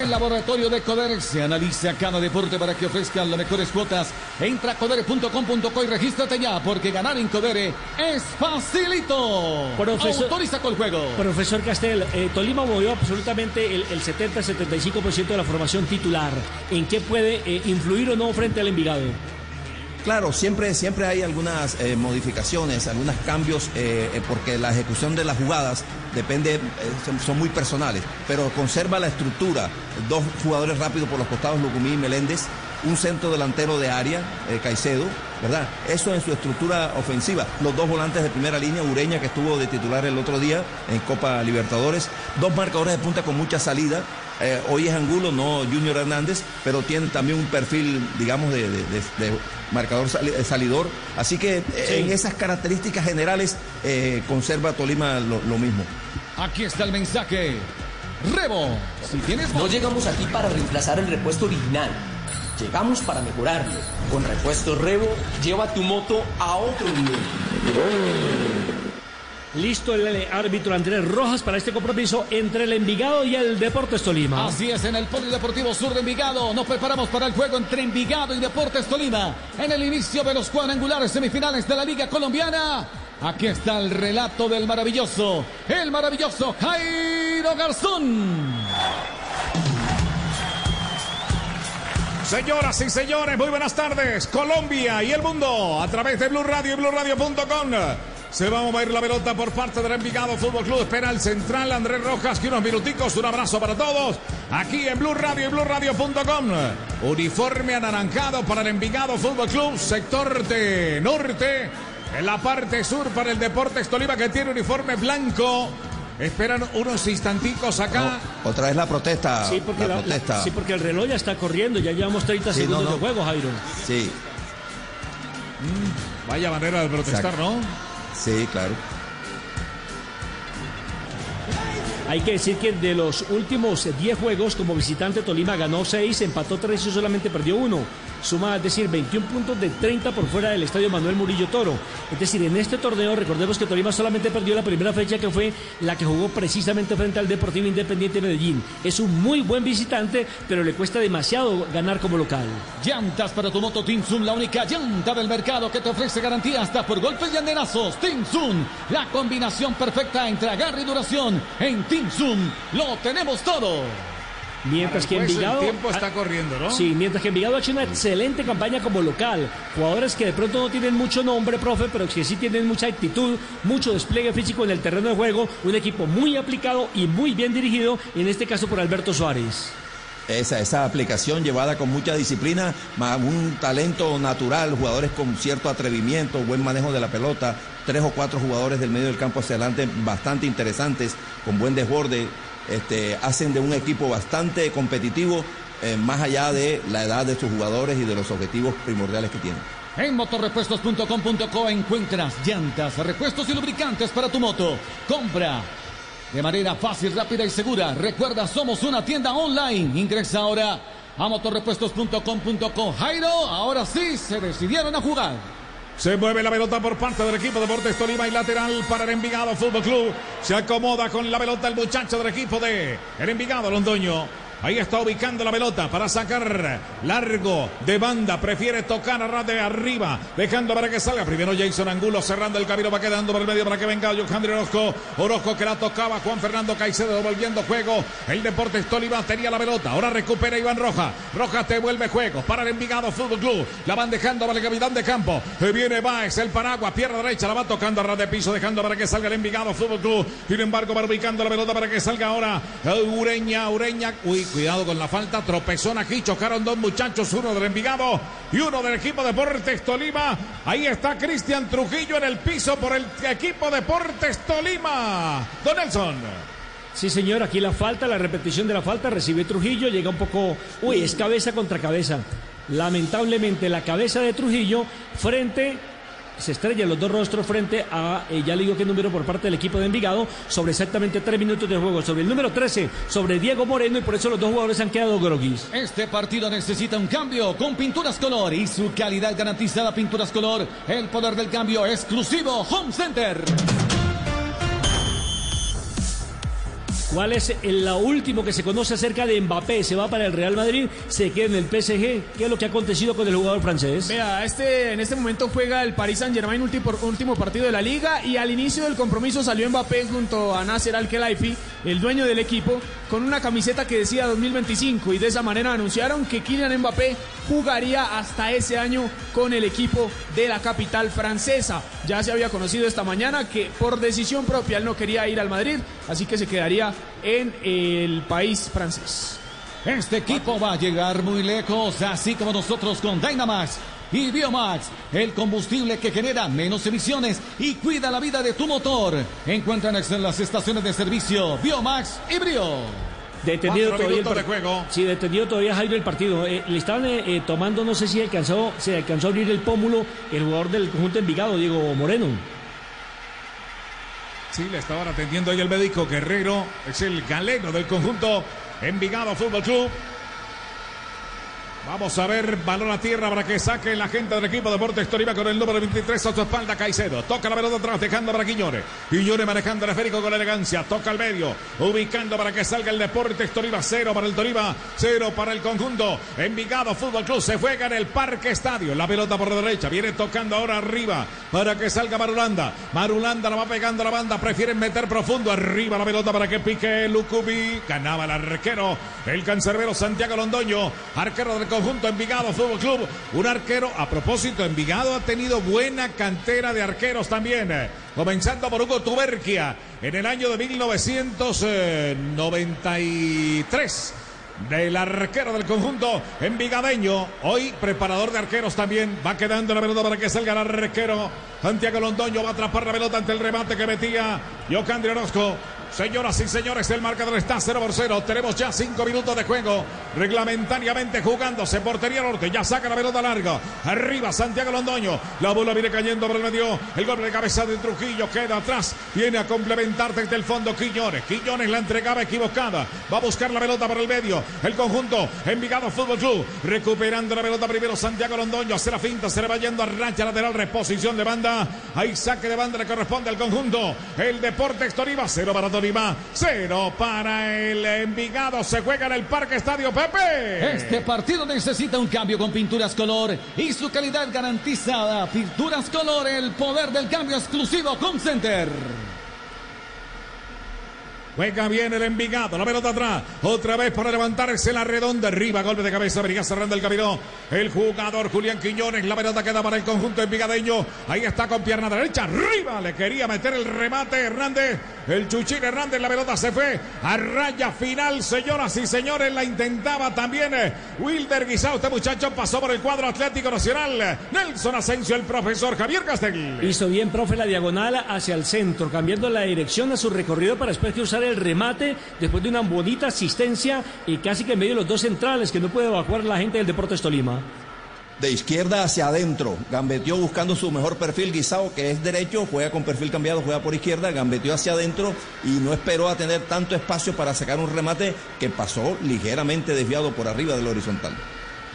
El laboratorio de Coder se analiza cada deporte para que ofrezcan las mejores cuotas. Entra a codere.com.co y regístrate ya, porque ganar en Codere es facilito. Profesor- Autoriza con el juego. Profesor Castel, eh, Tolima movió absolutamente el, el 70-75% de la formación titular. ¿En qué puede eh, influir o no frente al Envigado? Claro, siempre, siempre hay algunas eh, modificaciones, algunos cambios, eh, eh, porque la ejecución de las jugadas depende, son, son muy personales, pero conserva la estructura. Dos jugadores rápidos por los costados, Lucumí y Meléndez, un centro delantero de área, Caicedo, ¿verdad? Eso en su estructura ofensiva. Los dos volantes de primera línea, Ureña, que estuvo de titular el otro día en Copa Libertadores, dos marcadores de punta con mucha salida. Eh, hoy es Angulo, no Junior Hernández, pero tiene también un perfil, digamos, de, de- de- de marcador sali- eh, salidor. Así que eh, en esas características generales eh, conserva Tolima lo, lo mismo. Aquí está el mensaje. Rebo, si tienes No llegamos aquí para reemplazar el repuesto original. Llegamos para mejorarlo. Con repuesto Revo, lleva tu moto a otro nivel. Listo el árbitro Andrés Rojas para este compromiso entre el Envigado y el Deportes Tolima. Así es, en el Polideportivo Sur de Envigado nos preparamos para el juego entre Envigado y Deportes Tolima. En el inicio de los cuadrangulares semifinales de la Liga Colombiana. Aquí está el relato del maravilloso, el maravilloso Jairo Garzón. Señoras y señores, muy buenas tardes. Colombia y el mundo a través de Blue Radio y BlueRadio.com. Se va a mover la pelota por parte del Envigado Fútbol Club. Espera el central Andrés Rojas, que unos minuticos. Un abrazo para todos. Aquí en Blue Radio y BlueRadio.com. Uniforme anaranjado para el Envigado Fútbol Club, sector de norte. En la parte sur para el Deportes Tolima, que tiene uniforme blanco. Esperan unos instanticos acá. Otra vez la protesta. Sí porque, la la- la- protesta. sí, porque el reloj ya está corriendo, ya llevamos 30 Sí, segundos no, no. de juego, Jairo. Sí, Vaya manera de protestar, Exacto. ¿no? Sí, claro. Hay que decir que de los últimos 10 juegos como visitante Tolima ganó 6, empató 3 y solamente perdió 1. Suma, es decir, 21 puntos de 30 por fuera del estadio Manuel Murillo Toro. Es decir, en este torneo recordemos que Tolima solamente perdió la primera fecha que fue la que jugó precisamente frente al Deportivo Independiente de Medellín. Es un muy buen visitante, pero le cuesta demasiado ganar como local. Llantas para tu moto Tinsun, la única llanta del mercado que te ofrece garantía hasta por golpes y andenazos. Tinsun, la combinación perfecta entre agarre y duración. En Tinsun lo tenemos todo. Mientras que Envigado... el tiempo está corriendo, ¿no? Sí, mientras que Envigado ha hecho una excelente campaña como local. Jugadores que de pronto no tienen mucho nombre, profe, pero que sí tienen mucha actitud, mucho despliegue físico en el terreno de juego. Un equipo muy aplicado y muy bien dirigido, en este caso por Alberto Suárez. Esa, esa aplicación llevada con mucha disciplina, más un talento natural, jugadores con cierto atrevimiento, buen manejo de la pelota, tres o cuatro jugadores del medio del campo hacia adelante bastante interesantes, con buen desborde, este, hacen de un equipo bastante competitivo, eh, más allá de la edad de sus jugadores y de los objetivos primordiales que tienen. En motorrepuestos.com.co encuentras llantas, repuestos y lubricantes para tu moto. Compra de manera fácil, rápida y segura. Recuerda, somos una tienda online. Ingresa ahora a motorrepuestos.com.co. Jairo, ahora sí se decidieron a jugar. Se mueve la pelota por parte del equipo Deportes Tolima y lateral para el Envigado Fútbol Club. Se acomoda con la pelota el muchacho del equipo de el Envigado Londoño. Ahí está ubicando la pelota para sacar largo de banda. Prefiere tocar a ras de arriba, dejando para que salga. Primero Jason Angulo cerrando el camino, va quedando por el medio para que venga Alejandro Orozco. Orozco que la tocaba Juan Fernando Caicedo devolviendo juego. El Deportes Tolima tenía la pelota. Ahora recupera Iván Roja. Rojas te vuelve juego para el Envigado Fútbol Club. La van dejando para el capitán de campo. Eh, Viene Baez, el paraguas, pierna derecha, la va tocando a ras de piso, dejando para que salga el Envigado Fútbol Club. Sin embargo, va ubicando la pelota para que salga ahora eh, Ureña, Ureña. Uy, cuidado con la falta. Tropezón aquí. Chocaron dos muchachos, uno del Envigado y uno del equipo Deportes Tolima. Ahí está Cristian Trujillo en el piso por el equipo Deportes Tolima. Don Nelson. Sí, señor, aquí la falta, la repetición de la falta, recibe Trujillo, llega un poco, uy, es cabeza contra cabeza. Lamentablemente la cabeza de Trujillo frente se estrellan los dos rostros frente a, eh, ya le digo qué número por parte del equipo de Envigado, sobre exactamente tres minutos de juego, sobre el número 13, sobre Diego Moreno, y por eso los dos jugadores han quedado groguis. Este partido necesita un cambio con Pinturas Color y su calidad garantizada Pinturas Color. El poder del cambio exclusivo Home Center. ¿Cuál es el último que se conoce acerca de Mbappé? Se va para el Real Madrid, se queda en el PSG. ¿Qué es lo que ha acontecido con el jugador francés? Vea, este, en este momento juega el Paris Saint Germain último, último partido de la liga y al inicio del compromiso salió Mbappé junto a Nasser Al-Khelaifi, el dueño del equipo, con una camiseta que decía 2025 y de esa manera anunciaron que Kylian Mbappé jugaría hasta ese año con el equipo de la capital francesa. Ya se había conocido esta mañana que por decisión propia él no quería ir al Madrid, así que se quedaría en el país francés. Este equipo va a llegar muy lejos, así como nosotros con Dynamax y Biomax, el combustible que genera menos emisiones y cuida la vida de tu motor. Encuentran en las estaciones de servicio Biomax y Brio. Detenido todavía el minutos par- de juego. Sí, detenido todavía Jairo el partido. Eh, le estaban eh, eh, tomando, no sé si alcanzó, se alcanzó a abrir el pómulo el jugador del conjunto Envigado, Diego Moreno. Sí, le estaban atendiendo ahí el médico Guerrero. Es el galeno del conjunto Envigado Fútbol Club. Vamos a ver, balón a tierra para que saque la gente del equipo Deportes Tolima con el número 23 a su espalda Caicedo. Toca la pelota atrás, dejando para Quiñones. Quiñones manejando el esférico con elegancia. Toca al medio, ubicando para que salga el Deportes Tolima. Cero para el Tolima, cero para el conjunto. Envigado Fútbol Club se juega en el Parque Estadio. La pelota por derecha, viene tocando ahora arriba para que salga Marulanda. Marulanda la va pegando a la banda, prefieren meter profundo. Arriba la pelota para que pique Lucubi. Ganaba el arquero, el cancerbero Santiago Londoño, arquero del conjunto Envigado Fútbol Club. Un arquero, a propósito, Envigado ha tenido buena cantera de arqueros también. eh, Comenzando por Hugo Tuberquia en el año de 1993 del arquero del conjunto envigadeño. Hoy preparador de arqueros también. Va quedando la pelota para que salga el arquero. Santiago Londoño va a atrapar la pelota ante el remate que metía Yocandri Orozco. Señoras y señores, el marcador está 0 por 0. Tenemos ya 5 minutos de juego. Reglamentariamente jugándose. Portería norte. Ya saca la pelota larga. Arriba Santiago Londoño. La bola viene cayendo por el medio. El golpe de cabeza de Trujillo queda atrás. Viene a complementar desde el fondo Quiñones. Quiñones la entregaba equivocada. Va a buscar la pelota por el medio. El conjunto Envigado Fútbol Club. Recuperando la pelota primero Santiago Londoño. Hace la finta. Se le va yendo a rancha lateral. Reposición de banda. Ahí saque de banda le corresponde al conjunto. El Deportes Tolima. Cero para Cero para el Envigado. Se juega en el Parque Estadio Pepe. Este partido necesita un cambio con Pinturas Color y su calidad garantizada. Pinturas Color, el poder del cambio exclusivo Home Center. Juega bien el Envigado, la pelota atrás, otra vez para levantarse la redonda, arriba, golpe de cabeza, venía cerrando el camino, el jugador Julián Quiñones, la pelota queda para el conjunto envigadeño, ahí está con pierna derecha, arriba, le quería meter el remate Hernández, el Chuchín Hernández, la pelota se fue a raya final, señoras y señores, la intentaba también eh, Wilder Guisao, este muchacho pasó por el cuadro Atlético Nacional, Nelson Asensio, el profesor Javier Castel. Hizo bien, profe, la diagonal hacia el centro, cambiando la dirección a su recorrido para después de usar el remate, después de una bonita asistencia y casi que en medio de los dos centrales que no puede evacuar la gente del Deportes Tolima. De izquierda hacia adentro, gambeteó buscando su mejor perfil, Guisao, que es derecho, juega con perfil cambiado, juega por izquierda, gambeteó hacia adentro y no esperó a tener tanto espacio para sacar un remate que pasó ligeramente desviado por arriba del horizontal.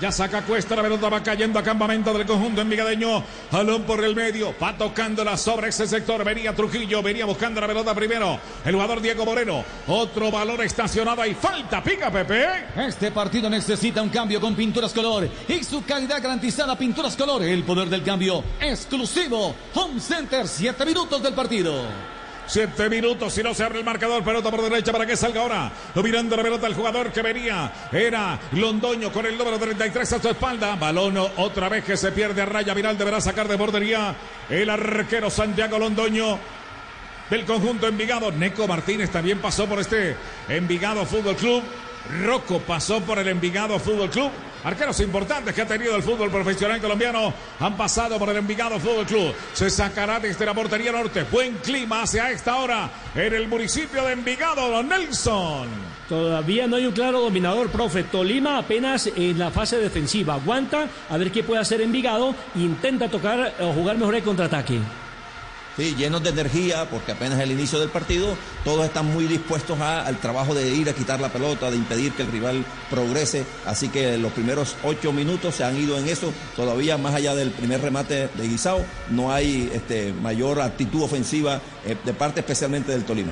Ya saca Cuesta, la pelota va cayendo a campamento del conjunto envigadeño. Jalón por el medio, va tocándola sobre ese sector. Venía Trujillo, venía buscando la pelota primero. El jugador Diego Moreno. Otro valor estacionado y falta, pica Pepe. Este partido necesita un cambio con Pinturas Color y su calidad garantizada Pinturas Color, el poder del cambio exclusivo Home Center, 7 minutos del partido. Siete minutos y no se abre el marcador. Pelota por derecha para que salga ahora. Mirando la pelota el jugador que venía. Era Londoño con el número 33 a su espalda. Balón otra vez que se pierde a raya viral. Deberá sacar de bordería el arquero Santiago Londoño del conjunto Envigado. Neco Martínez también pasó por este Envigado Fútbol Club. Rocco pasó por el Envigado Fútbol Club. Arqueros importantes que ha tenido el fútbol profesional colombiano, han pasado por el Envigado Fútbol Club. Se sacará desde la portería norte. Buen clima hacia esta hora en el municipio de Envigado, Don Nelson. Todavía no hay un claro dominador, profe. Tolima apenas en la fase defensiva. Aguanta a ver qué puede hacer Envigado. Intenta tocar o jugar mejor el contraataque. Sí, llenos de energía, porque apenas el inicio del partido, todos están muy dispuestos al trabajo de ir a quitar la pelota, de impedir que el rival progrese. Así que los primeros ocho minutos se han ido en eso. Todavía más allá del primer remate de Guisao, no hay este, mayor actitud ofensiva eh, de parte especialmente del Tolima.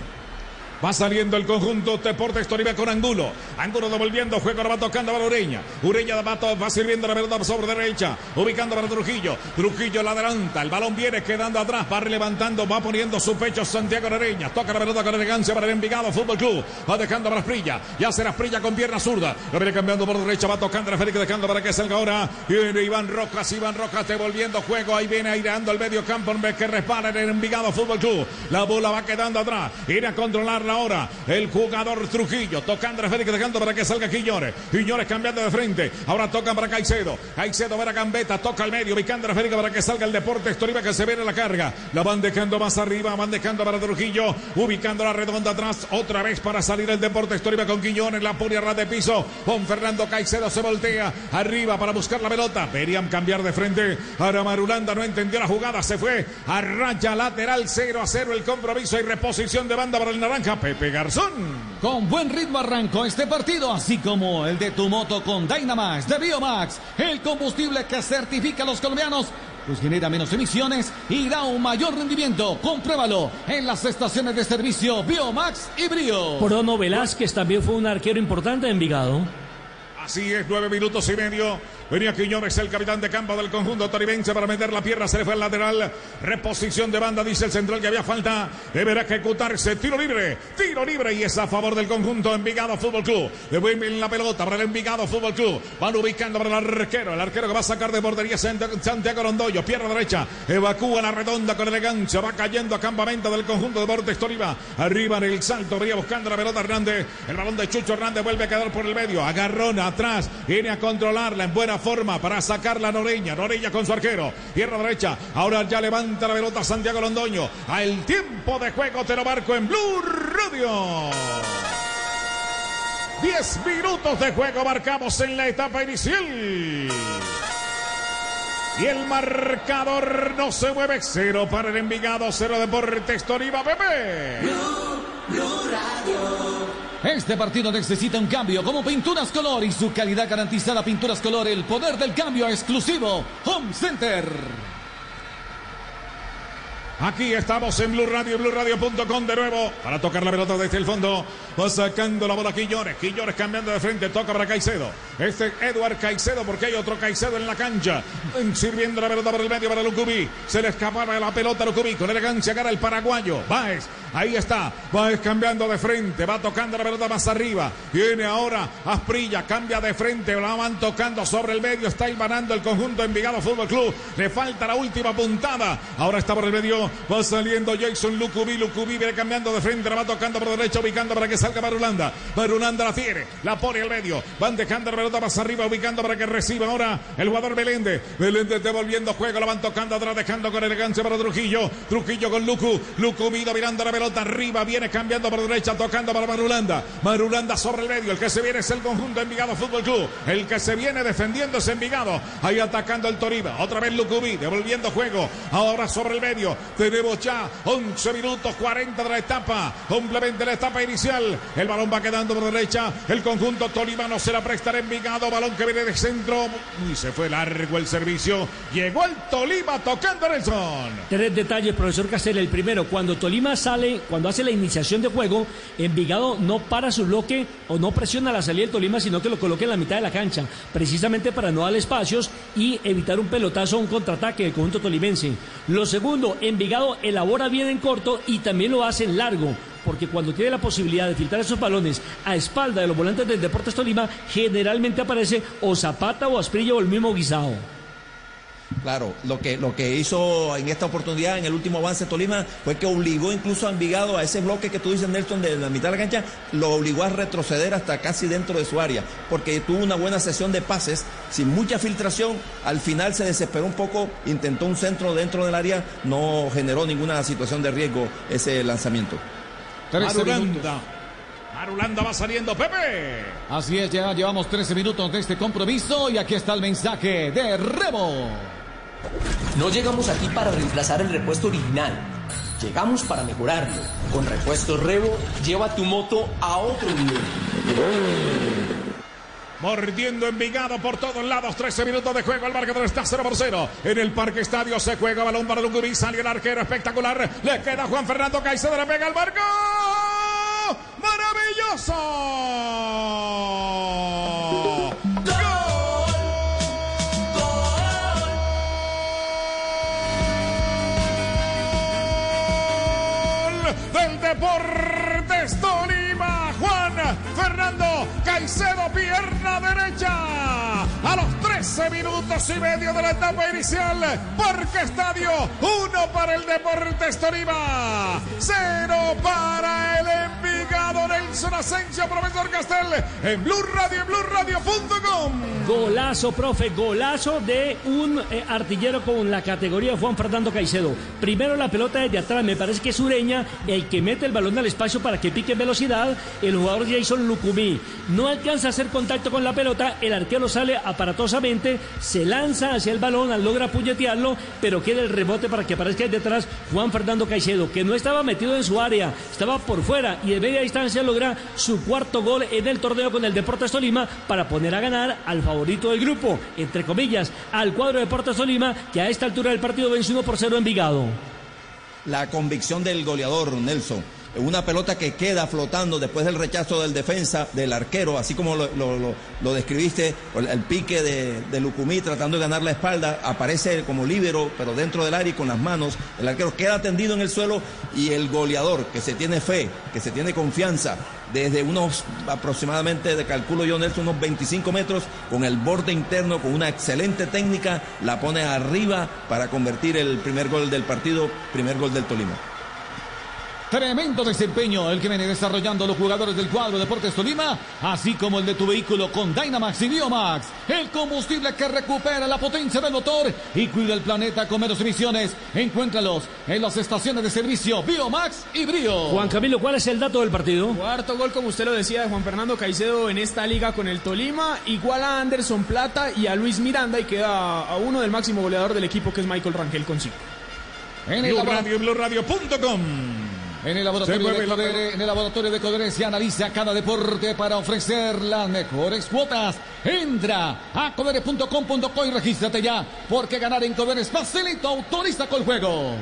Va saliendo el conjunto Deportes Tolima con Angulo. Angulo devolviendo, juego ahora va tocando para Ureña. Ureña va, va sirviendo la pelota sobre derecha, ubicando para Trujillo. Trujillo la adelanta, el balón viene quedando atrás, va levantando, va poniendo su pecho Santiago Ureña. Toca la pelota con elegancia para el Envigado Fútbol Club. Va dejando para Asprilla, ya será Asprilla con pierna zurda. Lo viene cambiando por derecha, va tocando la Félix, dejando para que salga ahora. Viene Iván Rojas, Iván Rojas devolviendo juego. Ahí viene aireando el medio campo que respara en el Envigado Fútbol Club. La bola va quedando atrás. Viene a controlarla ahora el jugador Trujillo. Tocando a Félix, dejando para que salga Quiñones. Quiñones cambiando de frente. Ahora tocan para Caicedo. Caicedo para Gambetta. Toca al medio. Ubicando a Félix para que salga el Deportes Tolima que se viene la carga. La van dejando más arriba. Van dejando para Trujillo. Ubicando la redonda atrás. Otra vez para salir el Deportes Tolima con Quiñones. La pone a de piso. Con Fernando Caicedo se voltea. Arriba para buscar la pelota. Verían cambiar de frente. Ahora Marulanda no entendió la jugada. Se fue a raya lateral 0 a 0 el compromiso y reposición de banda para el naranja. Pepe Garzón. Con buen ritmo arrancó este partido, así como el de tu moto con Dynamax de Biomax, el combustible que certifica a los colombianos, pues genera menos emisiones y da un mayor rendimiento. Compruébalo en las estaciones de servicio Biomax y Brio. Prono Velázquez también fue un arquero importante de Envigado. Así es, nueve minutos y medio. Venía Quiñones, el capitán de campo del conjunto toribense para meter la pierna. Se le fue al lateral. Reposición de banda, dice el central que había falta. Deberá ejecutarse. Tiro libre, tiro libre y es a favor del conjunto Envigado Fútbol Club. Devuelven la pelota para el Envigado Fútbol Club. Van ubicando para el arquero. El arquero que va a sacar de portería Sant- Santiago Rondoyo. Pierna derecha. Evacúa la redonda con elegancia. Va cayendo a campamento del conjunto de Deportes Tolima. Arriba en el salto. Venía buscando la pelota Hernández. El balón de Chucho Hernández vuelve a quedar por el medio. Agarrona atrás. Viene a controlarla en buena forma para sacarla Noreña. Noreña con su arquero. Pierna derecha. Ahora ya levanta la pelota Santiago Londoño. Al tiempo de juego te lo marco en Blue Radio. 10 minutos de juego marcamos en la etapa inicial. Y el marcador no se mueve. Cero para el Envigado, cero Deportes Tolima, Pepe. Este partido necesita un cambio como Pinturas Color y su calidad garantizada Pinturas Color, el poder del cambio exclusivo. Home Center. Aquí estamos en Blue Radio, BlueRadio.com de nuevo para tocar la pelota desde el fondo. Va sacando la bola Quillones. Quillones cambiando de frente, toca para Caicedo. Este es Eduard Caicedo porque hay otro Caicedo en la cancha. Sirviendo la pelota por el medio para Lucubí. Se le escapaba la pelota a Lucubí. Con elegancia gana el paraguayo. Baez, ahí está. Baez cambiando de frente. Va tocando la pelota más arriba. Viene ahora Asprilla, cambia de frente. La van tocando sobre el medio. Está hilvanando el conjunto Envigado Fútbol Club. Le falta la última puntada. Ahora está por el medio. Va saliendo Jason Lucubí. Lucubí viene cambiando de frente. La va tocando por derecha, ubicando para que salga Marulanda. Marulanda la tiene. La pone al medio. Van dejando la pelota más arriba, ubicando para que reciba ahora el jugador Meléndez. Meléndez devolviendo juego. La van tocando atrás, dejando con elegancia para Trujillo. Trujillo con Lucu. Lucubí mirando la pelota arriba. Viene cambiando por derecha, tocando para Marulanda. Marulanda sobre el medio. El que se viene es el conjunto Envigado Fútbol Club. El que se viene defendiendo es Envigado. Ahí atacando el Toriba. Otra vez Lucubí, devolviendo juego. Ahora sobre el medio. Tenemos ya 11 minutos 40 de la etapa. Complementa la etapa inicial. El balón va quedando por derecha. El conjunto Tolima no se la presta a Envigado. Balón que viene de centro. Y se fue largo el servicio. Llegó el Tolima tocando Nelson. Tres detalles, profesor Castel. El primero, cuando Tolima sale, cuando hace la iniciación de juego, Envigado no para su bloque o no presiona la salida del Tolima, sino que lo coloca en la mitad de la cancha, precisamente para no dar espacios y evitar un pelotazo un contraataque del conjunto tolimense. Lo segundo, Envigado elabora bien en corto y también lo hace en largo. Porque cuando tiene la posibilidad de filtrar esos balones a espalda de los volantes del Deportes Tolima, generalmente aparece o Zapata o Asprilla o el mismo Guisao. Claro, lo que, lo que hizo en esta oportunidad, en el último avance de Tolima, fue que obligó incluso a Envigado a ese bloque que tú dices, Nelson, de la mitad de la cancha, lo obligó a retroceder hasta casi dentro de su área, porque tuvo una buena sesión de pases, sin mucha filtración, al final se desesperó un poco, intentó un centro dentro del área, no generó ninguna situación de riesgo ese lanzamiento. Marulanda. Marulanda va saliendo, Pepe. Así es, ya llevamos 13 minutos de este compromiso y aquí está el mensaje de Remo. No llegamos aquí para reemplazar el repuesto original. Llegamos para mejorarlo. Con repuestos Revo, lleva tu moto a otro nivel. Mordiendo Envigado por todos lados. 13 minutos de juego. El marcador está 0 por 0. En el Parque Estadio se juega balón para Lungurí. Sale el arquero espectacular. Le queda Juan Fernando Caicedo. Le pega al marco. ¡Maravilloso! Deportes Tolima. Juan Fernando Caicedo, pierna derecha. A los 13 minutos y medio de la etapa inicial. Parque Estadio, uno para el Deportes Tolima, cero para el Envigado Nelson Asensio, profesor Castel, en Blue Radio, en BlueRadio.com. Golazo, profe, golazo de un eh, artillero con la categoría Juan Fernando Caicedo. Primero la pelota desde atrás, me parece que es Ureña el que mete el balón al espacio para que pique en velocidad. El jugador Jason Lucumí no alcanza a hacer contacto con la pelota, el arquero sale aparatosamente, se lanza hacia el balón, logra puñetearlo, pero queda el rebote para que aparezca detrás Juan Fernando Caicedo, que no estaba metido en su área, estaba por fuera y de media distancia logra su cuarto gol en el torneo con el Deportes Tolima para poner a ganar al favorito del grupo, entre comillas, al cuadro de Deportes Tolima, que a esta altura del partido vence 1 por 0 en Vigado. La convicción del goleador, Nelson una pelota que queda flotando después del rechazo del defensa, del arquero, así como lo, lo, lo, lo describiste, el, pique de, de, Lucumí tratando de ganar la espalda, aparece como líbero, pero dentro del área y con las manos, el arquero queda tendido en el suelo y el goleador, que se tiene fe, que se tiene confianza, desde unos aproximadamente, de calculo yo Nelson, unos 25 metros, con el borde interno, con una excelente técnica, la pone arriba para convertir el primer gol del partido, primer gol del Tolima. Tremendo desempeño el que viene desarrollando los jugadores del cuadro Deportes Tolima, así como el de tu vehículo con Dynamax y Biomax, el combustible que recupera la potencia del motor y cuida el planeta con menos emisiones. Encuéntralos en las estaciones de servicio Biomax y Brio. Juan Camilo, ¿cuál es el dato del partido? Cuarto gol, como usted lo decía, de Juan Fernando Caicedo en esta liga con el Tolima, igual a Anderson Plata y a Luis Miranda y queda a uno del máximo goleador del equipo que es Michael Rangel con cinco. En el Radio, BlueRadio.com. En el, laboratorio de Codere, en el laboratorio de Codere se analiza cada deporte para ofrecer las mejores cuotas. Entra a codere.com.co y regístrate ya, porque ganar en Codere es facilito. Autoriza con juegos.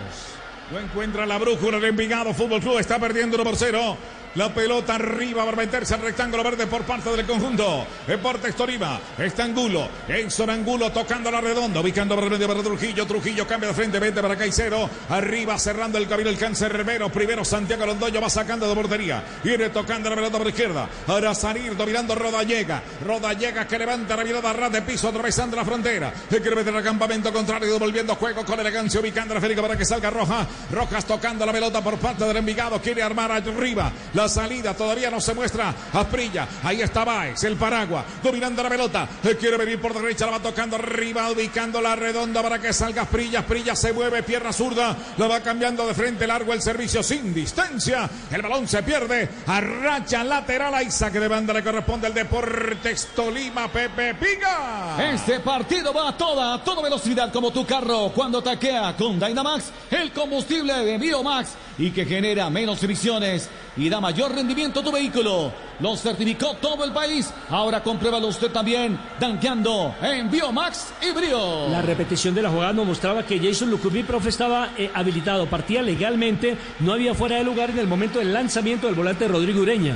No encuentra la brújula de Envigado Fútbol Club. Está perdiendo 1 por 0. La pelota arriba para meterse al rectángulo verde por parte del conjunto. Deportes Tolima. Está Angulo. Edson Angulo tocando la redonda. Ubicando para para Trujillo. Trujillo cambia de frente. Vete para Caicedo. Arriba cerrando el camino el cancerbero. Primero Santiago Londoño va sacando de portería. Viene tocando la pelota por izquierda. Ahora salir dominando Rodallega. Rodallega que levanta la mirada ras de piso atravesando la frontera. Se quiere meter al campamento contrario. Devolviendo juego con elegancia. Ubicando a Férica para que salga Roja. Rojas tocando la pelota por parte del Envigado. Quiere armar arriba. Salida todavía no se muestra Asprilla. Ahí está Baez, el Paragua, dominando la pelota. Quiere venir por derecha, la va tocando arriba, ubicando la redonda para que salga Asprilla. Asprilla se mueve, pierna zurda, la va cambiando de frente, largo el servicio sin distancia. El balón se pierde, arracha lateral a Isa que de banda le corresponde al Deportes Tolima, Pepe Piga. Este partido va a toda, a toda velocidad como tu carro cuando taquea con Dynamax, el combustible de Biomax y que genera menos emisiones y da mayor rendimiento a tu vehículo. Lo certificó todo el país. Ahora compruébalo usted también, danqueando en Biomax y Brio. La repetición de la jugada nos mostraba que Jason Lucumí, profe, estaba eh, habilitado, partía legalmente, no había fuera de lugar en el momento del lanzamiento del volante Rodrigo Ureña.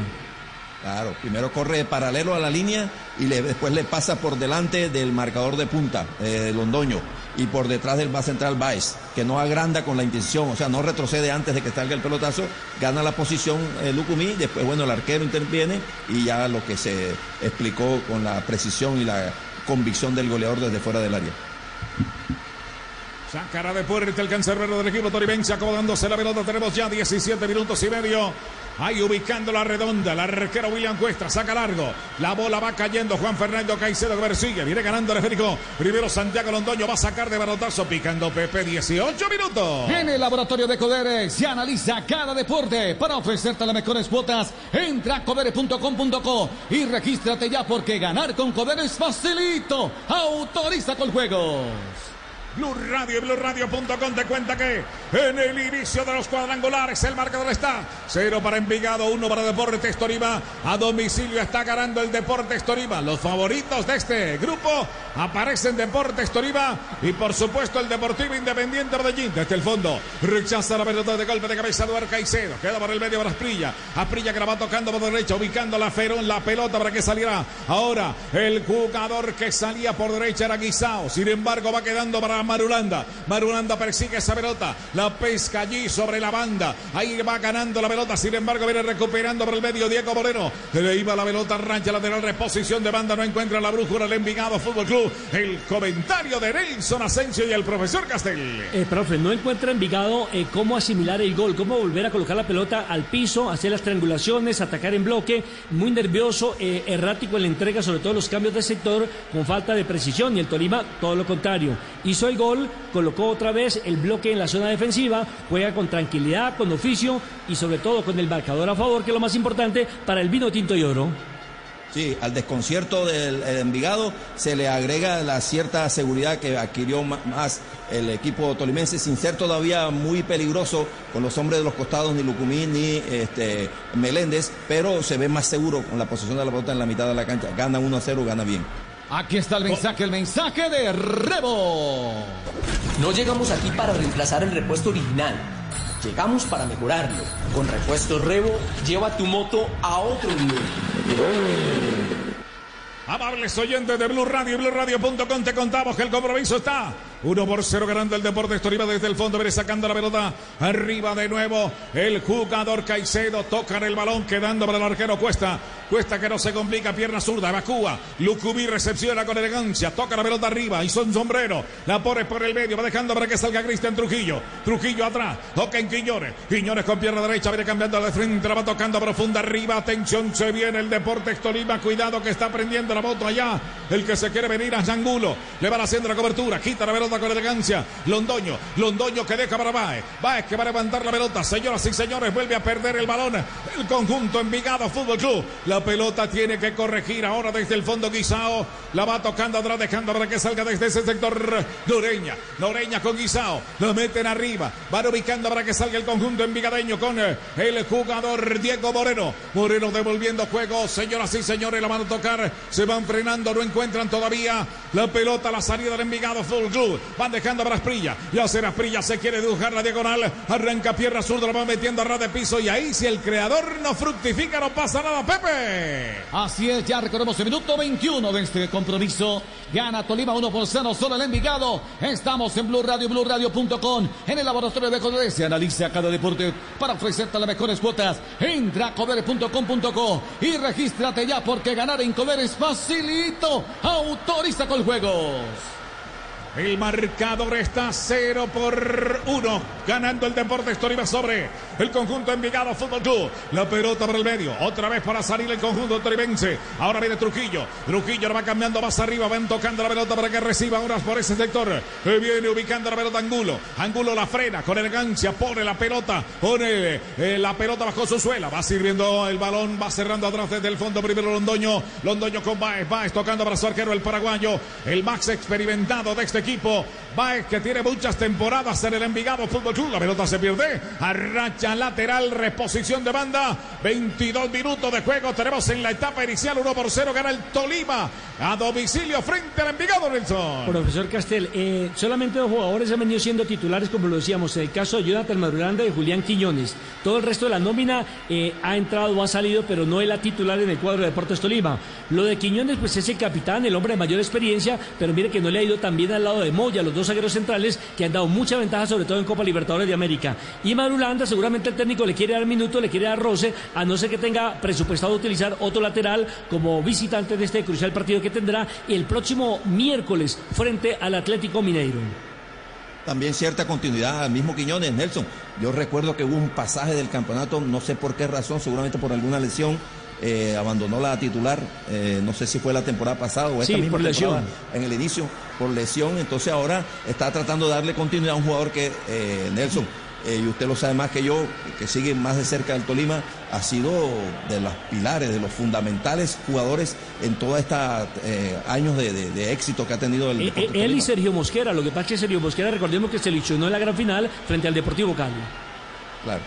Claro, primero corre paralelo a la línea y le, después le pasa por delante del marcador de punta, eh, Londoño, y por detrás del más central Baez, que no agranda con la intención, o sea, no retrocede antes de que salga el pelotazo, gana la posición eh, Lucumí, después, bueno, el arquero interviene y ya lo que se explicó con la precisión y la convicción del goleador desde fuera del área. Sacará de puerta el cancerbero del equipo toribense acomodándose la pelota. Tenemos ya 17 minutos y medio. Ahí ubicando la redonda. La arquero William Cuesta saca largo. La bola va cayendo. Juan Fernando Caicedo que persigue. Viene ganando el esférico. Primero Santiago Londoño va a sacar de balotazo. Picando Pepe 18 minutos. En el laboratorio de Coderes se analiza cada deporte para ofrecerte las mejores cuotas. Entra a codere.com.co y regístrate ya porque ganar con Coderes facilito. Autoriza con juegos. Blue Radio y BlueRadio.com te cuenta que en el inicio de los cuadrangulares el marcador está cero para Envigado, uno para Deportes Torima. A domicilio está ganando el Deportes Torima. Los favoritos de este grupo aparecen Deportes Torima y por supuesto el Deportivo Independiente Medellín. Desde el fondo rechaza la pelota de golpe de cabeza de Caicedo. Queda por el medio para Asprilla. Asprilla que la va tocando por derecha, ubicando la Ferón, la pelota para que saliera. Ahora el jugador que salía por derecha era Guisao. Sin embargo va quedando para Marulanda. Marulanda persigue esa pelota. La pesca allí sobre la banda. Ahí va ganando la pelota. Sin embargo, viene recuperando por el medio Diego Moreno. Le iba la pelota, rancha lateral, reposición de banda. No encuentra la brújula el Envigado Fútbol Club. El comentario de Nelson Asensio y el profesor Castel. Eh, profe, no encuentra Envigado eh, cómo asimilar el gol, cómo volver a colocar la pelota al piso, hacer las triangulaciones, atacar en bloque. Muy nervioso, eh, errático en la entrega, sobre todo los cambios de sector, con falta de precisión. Y el Tolima, todo lo contrario. Hizo el gol, colocó otra vez el bloque en la zona defensiva, juega con tranquilidad, con oficio y sobre todo con el marcador a favor, que es lo más importante para el vino tinto y oro. Sí, al desconcierto del Envigado se le agrega la cierta seguridad que adquirió más el equipo tolimense, sin ser todavía muy peligroso con los hombres de los costados, ni Lucumín ni este, Meléndez, pero se ve más seguro con la posición de la pelota en la mitad de la cancha. Gana 1 a 0, gana bien. Aquí está el mensaje, el mensaje de Rebo. No llegamos aquí para reemplazar el repuesto original. Llegamos para mejorarlo. Con repuestos Rebo, lleva tu moto a otro nivel. Amables oyentes de Blue Radio y BlueRadio.com te contamos que el compromiso está 1 por 0 ganando el Deportes Torima desde el fondo. Viene sacando la pelota. Arriba de nuevo. El jugador Caicedo toca el balón quedando para el arquero Cuesta. Cuesta que no se complica. Pierna zurda. Evacúa. Lucubí recepciona con elegancia. Toca la pelota arriba. Y son sombrero. La pone por el medio. Va dejando para que salga Cristian Trujillo. Trujillo atrás. Toca en Quiñones. Quiñones con pierna derecha. Viene cambiando de frente. La va tocando profunda arriba. Atención. Se viene el Deportes Tolima. Cuidado que está prendiendo la moto allá. El que se quiere venir a Zangulo. Le van haciendo la cobertura. Quita la pelota con elegancia. Londoño, Londoño que deja para Baez. Baez que va a levantar la pelota. Señoras y señores, vuelve a perder el balón. El conjunto Envigado Fútbol Club. La pelota tiene que corregir ahora desde el fondo Guisao. La va tocando atrás, dejando para que salga desde ese sector. Noreña, Noreña con Guisao. Lo meten arriba. Van ubicando para que salga el conjunto envigadeño con el jugador Diego Moreno. Moreno devolviendo juego. Señoras y señores, la van a tocar. Se van frenando, no encuentran todavía la pelota, la salida del Envigado Fútbol Club. Van dejando para Asprilla. Y hacer Asprilla se quiere dibujar la diagonal. Arranca pierna zurda, la va metiendo a ras de piso. Y ahí, si el creador no fructifica, no pasa nada, Pepe. Así es, ya recordemos el minuto 21 de este compromiso. Gana Tolima 1 por 0 solo el Envigado. Estamos en Blue Radio, BlueRadio.com. En el laboratorio de Coderes se analiza cada deporte para ofrecerte las mejores cuotas. Entra a coderes.com.co y regístrate ya porque ganar en Coderes facilito. Autoriza con juegos. El marcador está 0 por 1. Ganando el Deportes Tolima sobre el conjunto Envigado Fútbol Club. La pelota por el medio. Otra vez para salir el conjunto toribense. Ahora viene Trujillo. Trujillo va cambiando más arriba. Van tocando la pelota para que reciba ahora por ese sector. Viene ubicando la pelota Angulo. Angulo la frena con elegancia. Pone la pelota. Pone eh, la pelota bajo su suela. Va sirviendo el balón. Va cerrando atrás desde el fondo. Primero Londoño. Londoño con Baez. Baez tocando para su arquero el paraguayo. El Max experimentado de este equipo. Baez que tiene muchas temporadas en el Envigado Fútbol Club. La pelota se pierde. Arracha lateral, reposición de banda. 22 minutos de juego. Tenemos en la etapa inicial 1 por 0. Gana el Tolima a domicilio frente al Envigado, Nelson. Profesor Castel, eh, solamente dos jugadores han venido siendo titulares, como lo decíamos, el caso de Jonathan Maduranda y Julián Quiñones. Todo el resto de la nómina eh, ha entrado o ha salido, pero no es la titular en el cuadro de Deportes Tolima. Lo de Quiñones, pues es el capitán, el hombre de mayor experiencia, pero mire que no le ha ido tan bien al de Moya, los dos zagueros centrales, que han dado mucha ventaja, sobre todo en Copa Libertadores de América. Y Maduranda, seguramente el técnico le quiere dar minuto, le quiere dar roce, a no ser que tenga presupuestado utilizar otro lateral como visitante de este crucial partido que tendrá el próximo miércoles frente al Atlético Mineiro. también cierta continuidad al mismo Quiñones, Nelson. Yo recuerdo que hubo un pasaje del campeonato, no sé por qué razón, seguramente por alguna lesión, eh, abandonó la titular, eh, no sé si fue la temporada pasada o esta Sí, misma por lesión. en el inicio, por lesión, entonces ahora está tratando de darle continuidad a un jugador que, eh, Nelson, y usted lo sabe más que yo, que sigue más de cerca del Tolima, ha sido de los pilares, de los fundamentales jugadores en todos estos años de, de- de éxito que ha tenido el Deportes eh, Él y. Sergio Mosquera, lo que pasa es que Sergio Mosquera, recordemos que se lesionó en la gran final frente al Deportivo Cali. Claro.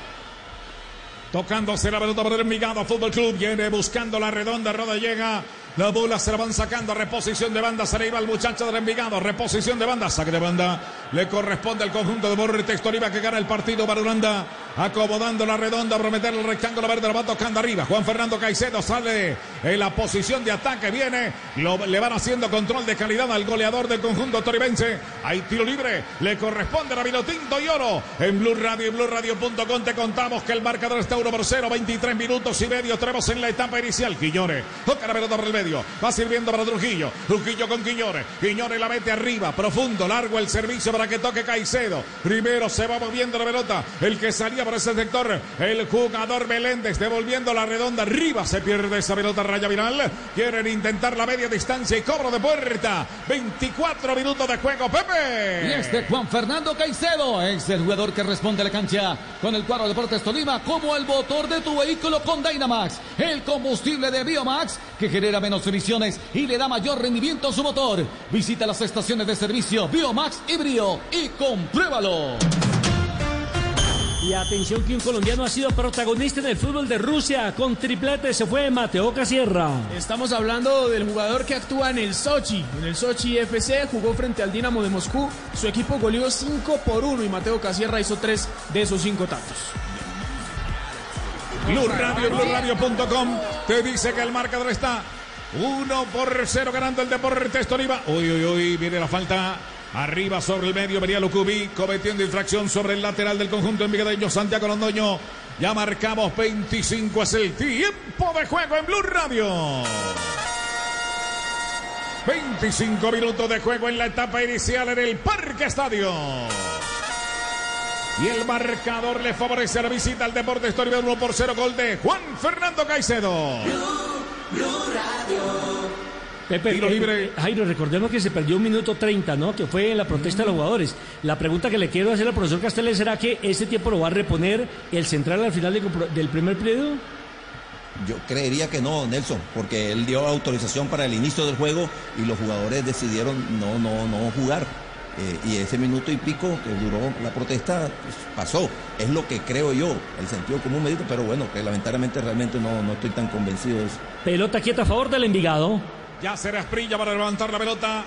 Tocándose la pelota por el Envigado Fútbol Club. Viene buscando la redonda. Roda llega. La bola se la van sacando. Reposición de banda. Se le iba el muchacho del Envigado. Reposición de banda. Saque de banda. Le corresponde al conjunto de Borritex Tolima que gana el partido para Uranda. Acomodando la redonda. Para meter el rectángulo verde. Lo va tocando arriba. Juan Fernando Caicedo sale en la posición de ataque. Viene. Le van haciendo control de calidad al goleador del conjunto toribense. Hay tiro libre. Le corresponde a Vinotinto y Oro. En Blue Radio y BlueRadio.com te contamos que el marcador está 1 por 0. 23 minutos y medio. Tenemos en la etapa inicial. Quiñones. Toca la pelota por el medio. Va sirviendo para Trujillo. Trujillo con Quiñones. Quiñones la mete arriba. Profundo. Largo el servicio para que toque Caicedo. Primero se va moviendo la pelota. El que salía por ese sector. El jugador Meléndez devolviendo la redonda. Arriba se pierde esa pelota raya viral. Quieren intentar la media distancia y cobro de puerta. 24 minutos de juego. Pepe. Y este Juan Fernando Caicedo es el jugador que responde a la cancha con el cuadro Deportes Tolima como el motor de tu vehículo con Dynamax, el combustible de Biomax que genera menos emisiones y le da mayor rendimiento a su motor. Visita las estaciones de servicio Biomax y Brio y compruébalo. Y atención que un colombiano ha sido protagonista en el fútbol de Rusia. Con triplete se fue Mateo Casierra. Estamos hablando del jugador que actúa en el Sochi. En el Sochi FC jugó frente al Dinamo de Moscú. Su equipo goleó 5 por 1 y Mateo Casierra hizo 3 de esos 5 tantos. Blue Radio, BlueRadio.com te dice que el marcador está 1 por 0 ganando el Deportes Tolima. Uy, uy, uy, viene la falta. Arriba sobre el medio, venía Lucubi cometiendo infracción sobre el lateral del conjunto envigadeño Santiago Londoño. Ya marcamos 25, es el tiempo de juego en Blue Radio. 25 minutos de juego en la etapa inicial en el Parque Estadio. Y el marcador le favorece la visita al Deportes Tolima 1 por 0 gol de Juan Fernando Caicedo. Pepe, Tiro libre. Jairo, recordemos que se perdió un minuto 30, ¿no? Que fue en la protesta de los jugadores. La pregunta que le quiero hacer al profesor Castells será que ese tiempo lo va a reponer el central al final de del primer periodo. Yo creería que no, Nelson, porque él dio autorización para el inicio del juego y los jugadores decidieron no, no, no jugar. Eh, y ese minuto y pico que duró la protesta pues, pasó. Es lo que creo yo, el sentido común me dice, pero bueno, que lamentablemente realmente no, no estoy tan convencido de eso. Pelota quieta a favor del Envigado. Ya será Esprilla para levantar la pelota.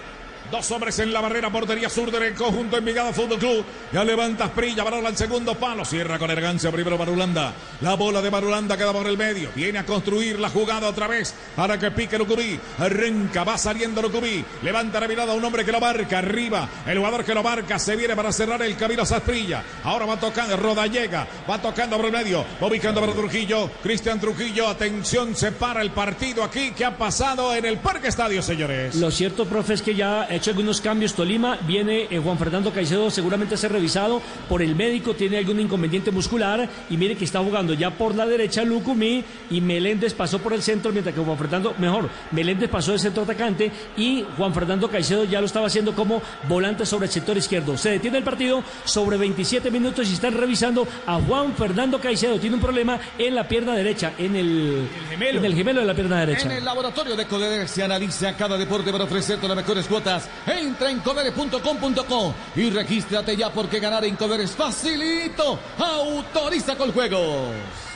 Dos hombres en la barrera, portería sur del conjunto Envigado Fútbol Club. Ya levanta Esprilla, Barola al segundo palo. Cierra con elegancia primero Barulanda. La bola de Barulanda queda por el medio. Viene a construir la jugada otra vez para que pique Lucubí. Arranca, va saliendo Lucubí. Levanta la mirada a un hombre que lo marca arriba. El jugador que lo marca se viene para cerrar el camino a Esprilla. Ahora va tocando, Roda llega, va tocando por el medio. Va ubicando para Trujillo. Cristian Trujillo, atención, se para el partido aquí. ¿Qué ha pasado en el Parque Estadio, señores? Lo cierto, profe, es que ya ha hecho algunos cambios Tolima. Viene eh, Juan Fernando Caicedo seguramente a ser revisado por el médico. Tiene algún inconveniente muscular. Y mire que está jugando ya por la derecha Lucumí. Y Meléndez pasó por el centro. Mientras que Juan Fernando, mejor, Meléndez pasó de centro atacante. Y Juan Fernando Caicedo ya lo estaba haciendo como volante sobre el sector izquierdo. Se detiene el partido sobre 27 minutos y están revisando a Juan Fernando Caicedo. Tiene un problema en la pierna derecha, en el, gemelo. en el gemelo de la pierna derecha. En el laboratorio de Codere se analiza cada deporte para ofrecerte las mejores cuotas. Entra en codere.com.co y regístrate ya porque ganar en Codere es facilito. Autoriza con juegos.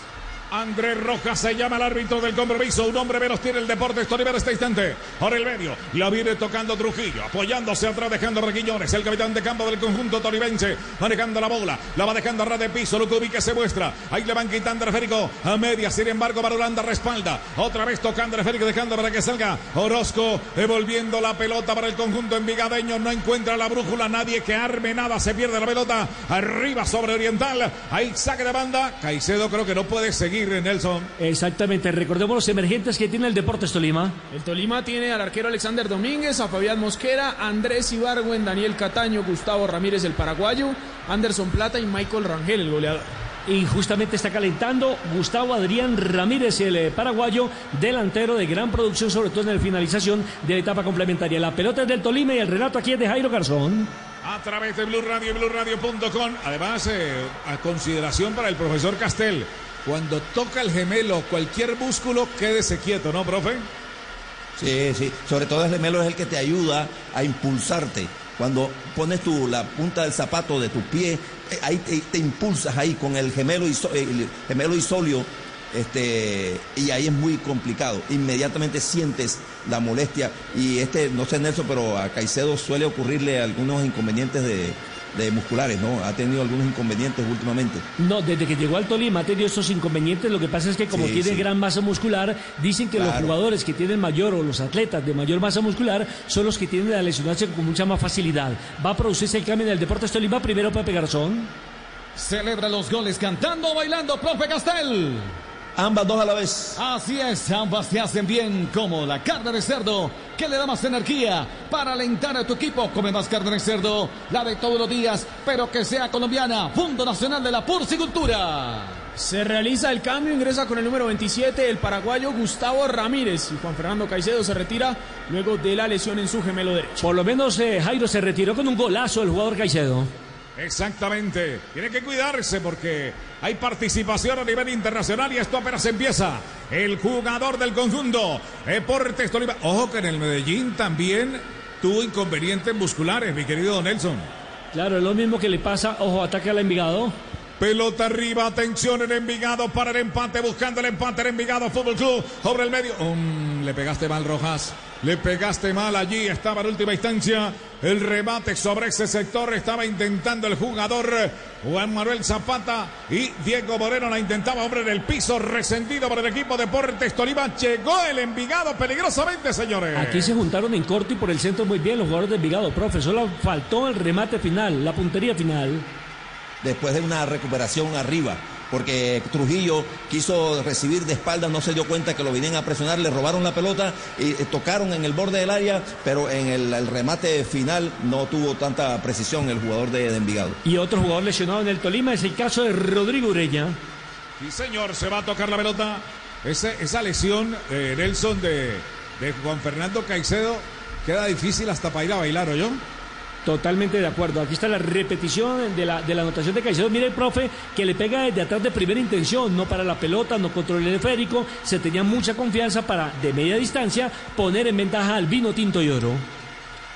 Andrés Rojas se llama el árbitro del compromiso. Un hombre menos tiene el Deportes Tolima en este instante. Por el medio. La viene tocando Trujillo. Apoyándose atrás, dejando Requiñones. El capitán de campo del conjunto tolimense. Manejando la bola. La va dejando a ras de piso. Lucubi que se muestra. Ahí le van quitando el esférico a media. Sin embargo, Barulanda respalda. Otra vez tocando el esférico, dejando para que salga Orozco. Devolviendo la pelota para el conjunto envigadeño. No encuentra la brújula. Nadie que arme nada. Se pierde la pelota. Arriba sobre Oriental. Ahí saque de banda. Caicedo creo que no puede seguir Aguirre, Nelson. Exactamente, recordemos los emergentes que tiene el Deportes Tolima. El Tolima tiene al arquero Alexander Domínguez, a Fabián Mosquera, Andrés Ibargüen, Daniel Cataño, Gustavo Ramírez el paraguayo, Anderson Plata y Michael Rangel el goleador. Y justamente está calentando Gustavo Adrián Ramírez, el eh, paraguayo, delantero de gran producción, sobre todo en la finalización de la etapa complementaria. La pelota es del Tolima y el relato aquí es de Jairo Garzón. A través de Blue Radio y BlueRadio.com. Además, eh, a consideración para el profesor Castel, cuando toca el gemelo cualquier músculo, quédese quieto, ¿no, profe? Sí, sí. Sobre todo el gemelo es el que te ayuda a impulsarte. Cuando pones tu, la punta del zapato de tu pie, eh, ahí te, impulsas ahí con el gemelo, iso- el gemelo isolio. Este, y ahí es muy complicado. Inmediatamente sientes la molestia. Y este, no sé Nelson, pero a Caicedo suele ocurrirle algunos inconvenientes de, de musculares, ¿no? Ha tenido algunos inconvenientes últimamente. No, desde que llegó al Tolima ha tenido estos inconvenientes. Lo que pasa es que como Sí, tiene sí. gran masa muscular, dicen que los jugadores que tienen mayor o los atletas de mayor masa muscular son los que tienden a lesionarse con mucha más facilidad. Va a producirse el cambio en el Deportes Tolima. Primero Pepe Garzón. Celebra los goles cantando, bailando, profe Castel. Ambas dos a la vez. Así es, ambas te hacen bien, como la carne de cerdo, que le da más energía para alentar a tu equipo. Come más carne de cerdo, la de todos los días, pero que sea colombiana. Fondo Nacional de la Porcicultura. Se realiza el cambio, ingresa con el número 27 el paraguayo Gustavo Ramírez y Juan Fernando Caicedo se retira luego de la lesión en su gemelo derecho. Por lo menos eh, Jairo se retiró con un golazo el jugador Caicedo. Exactamente. Tiene que cuidarse porque hay participación a nivel internacional y esto apenas empieza. El jugador del conjunto, Deportes Tolima. Ojo que en el Medellín también tuvo inconvenientes musculares, mi querido Nelson. Claro, es lo mismo que le pasa, ojo, ataque al Envigado. Pelota arriba, atención en Envigado para el empate, buscando el empate en Envigado Fútbol Club sobre el medio. Le pegaste mal, Rojas. Le pegaste mal allí, estaba en última instancia. El remate sobre ese sector estaba intentando el jugador Juan Manuel Zapata y Diego Moreno la intentaba, hombre, en el piso, resentido por el equipo Deportes Tolima. Llegó el Envigado peligrosamente, señores. Aquí se juntaron en corto y por el centro muy bien los jugadores de Envigado, profe. Solo faltó el remate final, la puntería final. Después de una recuperación arriba, porque Trujillo quiso recibir de espaldas, no se dio cuenta que lo venían a presionar, le robaron la pelota y eh, tocaron en el borde del área, pero en el, el remate final no tuvo tanta precisión el jugador de, de Envigado. Y otro jugador lesionado en el Tolima es el caso de Rodrigo Ureña. Sí, señor, se va a tocar la pelota. Ese- esa lesión, eh, Nelson, de, de Juan Fernando Caicedo, queda difícil hasta para ir a bailar, ¿o yo? Totalmente de acuerdo. Aquí está la repetición de la, de anotación de Caicedo. Mire el profe que le pega desde atrás de primera intención, no para la pelota, no controla el esférico. Se tenía mucha confianza para, de media distancia, poner en ventaja al vino tinto y oro.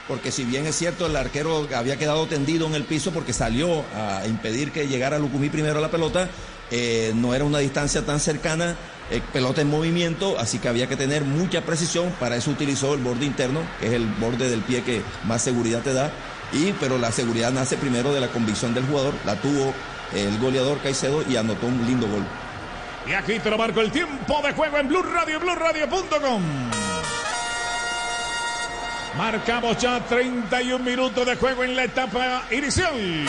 Porque si bien es cierto, el arquero había quedado tendido en el piso porque salió a impedir que llegara Lucumí primero a la pelota, eh, no era una distancia tan cercana, eh, pelota en movimiento, así que había que tener mucha precisión, para eso utilizó el borde interno, que es el borde del pie que más seguridad te da, y, pero la seguridad nace primero de la convicción del jugador, la tuvo el goleador Caicedo y anotó un lindo gol. Y aquí te lo marco el tiempo de juego en Blue Radio, BlueRadio.com. Marcamos ya 31 minutos de juego en la etapa inicial.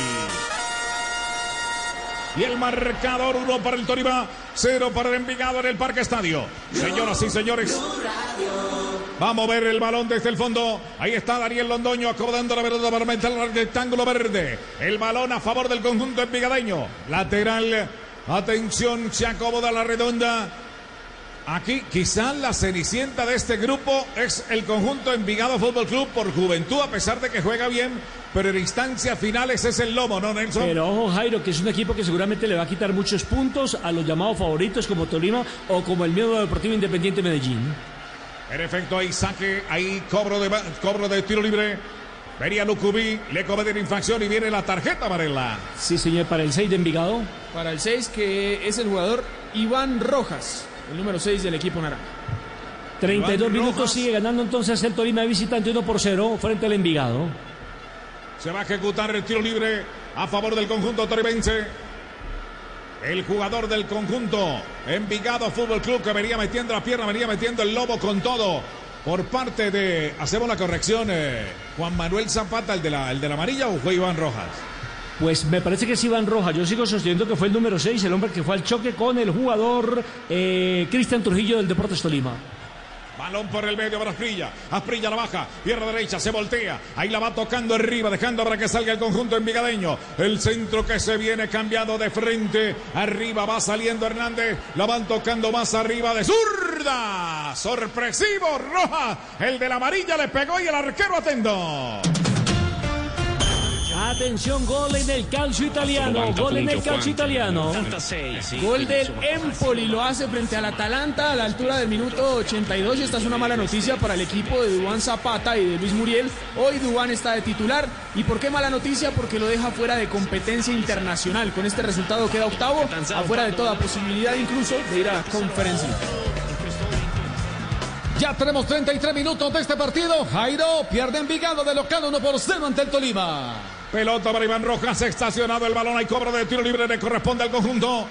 Y el marcador 1 para el Tolima, 0 para el Envigado en el Parque Estadio. Señoras y señores, vamos a ver el balón desde el fondo. Ahí está Daniel Londoño acomodando la pelota para meter al rectángulo verde. El balón a favor del conjunto envigadeño. Lateral, atención, se acomoda la redonda. Aquí quizás la cenicienta de este grupo es el conjunto Envigado Fútbol Club por juventud, a pesar de que juega bien, pero en instancias finales es el lomo, ¿no, Nelson? Pero ojo, Jairo, que es un equipo que seguramente le va a quitar muchos puntos a los llamados favoritos como Tolima o como el miedo Deportivo Independiente Medellín. En efecto, hay saque, hay cobro de, cobro de tiro libre. Venía Lucubí, le cometen infracción y viene la tarjeta amarela. Sí, señor, para el 6 de Envigado. Para el 6, que es el jugador Iván Rojas, el número 6 del equipo naranja. 32 Iván minutos Rojas. sigue ganando entonces el Tolima visitante 1 por 0 frente al Envigado. Se va a ejecutar el tiro libre a favor del conjunto toribense. El jugador del conjunto Envigado Fútbol Club que venía metiendo la pierna, venía metiendo el lobo con todo. Por parte de, hacemos la corrección, eh, Juan Manuel Zapata, el de, la, el de la amarilla o fue Iván Rojas. Pues me parece que es Iván Rojas. Yo sigo sosteniendo que fue el número 6, el hombre que fue al choque con el jugador eh, Cristian Trujillo del Deportes Tolima. Balón por el medio para Asprilla. Asprilla la baja. Pierna derecha. Se voltea. Ahí la va tocando arriba. Dejando para que salga el conjunto envigadeño. El centro que se viene cambiando de frente. Arriba va saliendo Hernández. La van tocando más arriba de zurda. Sorpresivo. Roja. El de la amarilla le pegó y el arquero atendo. Atención, gol en el calcio italiano. Gol en el calcio italiano. Gol del Empoli lo hace frente al Atalanta a la altura del minuto 82 y esta es una mala noticia para el equipo de Dubán Zapata y de Luis Muriel. Hoy Dubán está de titular. ¿Y por qué mala noticia? Porque lo deja fuera de competencia internacional. Con este resultado queda octavo, afuera de toda posibilidad incluso de ir a la conferencia. Ya tenemos 33 minutos de este partido. Jairo pierde Envigado de local 1 por 0 ante el Tolima. Pelota para Iván Rojas, estacionado el balón, hay cobro de tiro libre, le corresponde al conjunto.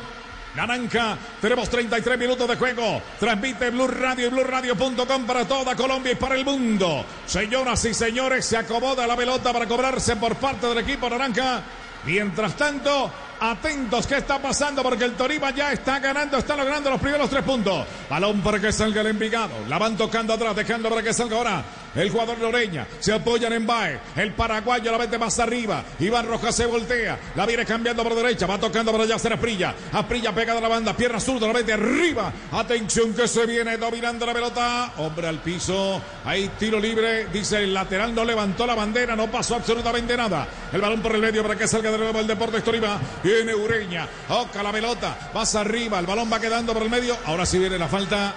Naranja, tenemos 33 minutos de juego. Transmite Blue Radio y BlueRadio.com para toda Colombia y para el mundo. Señoras y señores, se acomoda la pelota para cobrarse por parte del equipo Naranja. Mientras tanto, atentos qué está pasando porque el Torima ya está ganando, está logrando los primeros tres puntos. Balón para que salga el Envigado. La van tocando atrás, dejando para que salga ahora el jugador Loreña. Se apoyan en Bae. El paraguayo la mete más arriba. Iván Rojas se voltea. La viene cambiando por derecha. Va tocando para allá hacer Aprilla. Aprilla pega de la banda. Pierna zurda. La mete arriba. Atención que se viene dominando la pelota. Hombre al piso. Ahí tiro libre. Dice el lateral. No levantó la bandera. No pasó absolutamente nada. El balón por el medio para que salga de nuevo el Deportes Torima. Viene Ureña. Toca la pelota. Pasa arriba. El balón va quedando por el medio. Ahora sí viene la falta.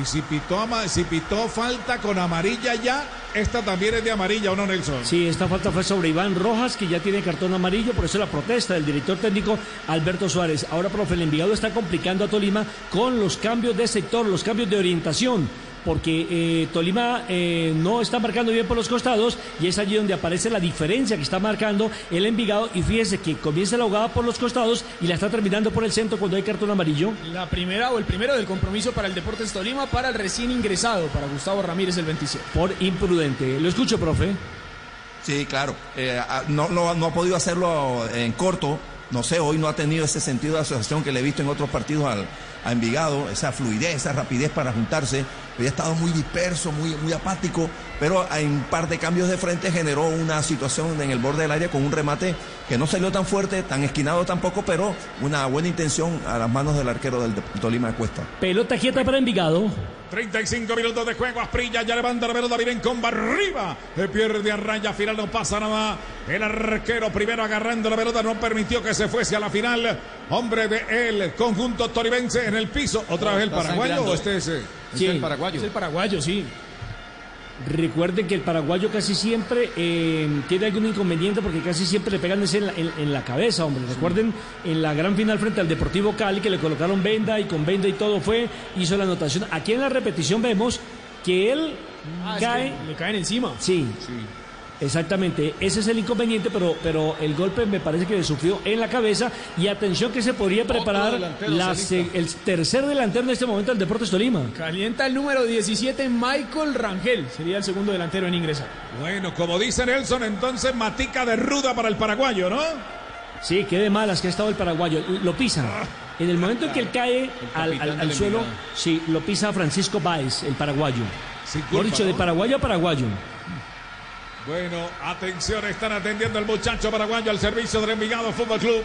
Y si pitó, si pitó falta con amarilla ya, esta también es de amarilla, ¿o no, Nelson? Sí, esta falta fue sobre Iván Rojas, que ya tiene cartón amarillo, por eso la protesta del director técnico Alberto Suárez. Ahora, profe, el enviado está complicando a Tolima con los cambios de sector, los cambios de orientación porque eh, Tolima eh, no está marcando bien por los costados y es allí donde aparece la diferencia que está marcando el Envigado y fíjese que comienza la jugada por los costados y la está terminando por el centro cuando hay cartón amarillo. La primera o el primero del compromiso para el Deportes Tolima para el recién ingresado, para Gustavo Ramírez el 27. Por imprudente. Lo escucho, profe. Sí, claro. Eh, no, no, no ha podido hacerlo en corto. No sé, hoy no ha tenido ese sentido de asociación que le he visto en otros partidos al, a Envigado, esa fluidez, esa rapidez para juntarse. Había estado muy disperso, muy, muy apático, pero en un par de cambios de frente generó una situación en el borde del área con un remate que no salió tan fuerte, tan esquinado tampoco, pero una buena intención a las manos del arquero del Tolima de Cuesta. Pelota quieta para Envigado. 35 minutos de juego. Asprilla ya levanta la pelota. Miren con arriba. Se pierde a raya. Final no pasa nada. El arquero primero agarrando la pelota. No permitió que se fuese a la final. Hombre de el conjunto toribense en el piso. ¿Otra vez el paraguayo o este es, sí, el paraguayo? Es el paraguayo, sí. Recuerden que el paraguayo casi siempre eh, tiene algún inconveniente porque casi siempre le pegan ese en la, en, la cabeza, hombre. Recuerden en la gran final frente al Deportivo Cali que le colocaron venda y con venda y todo fue, hizo la anotación. Aquí en la repetición vemos que él ah, cae. Es que le caen encima. Sí. sí. Exactamente, ese es el inconveniente, pero, pero el golpe me parece que le sufrió en la cabeza y atención que se podría preparar la, el tercer delantero en este momento del Deportes Tolima. Calienta el número 17, Michael Rangel, sería el segundo delantero en ingresar. Bueno, como dice Nelson, entonces matica de ruda para el paraguayo, ¿no? Sí, qué de malas que ha estado el paraguayo, lo pisan. En el momento en que él cae al, suelo, sí, lo pisa Francisco Báez, el paraguayo. Sí, Por dicho, de paraguayo a paraguayo. Bueno, atención, están atendiendo al muchacho paraguayo al servicio del Envigado Fútbol Club.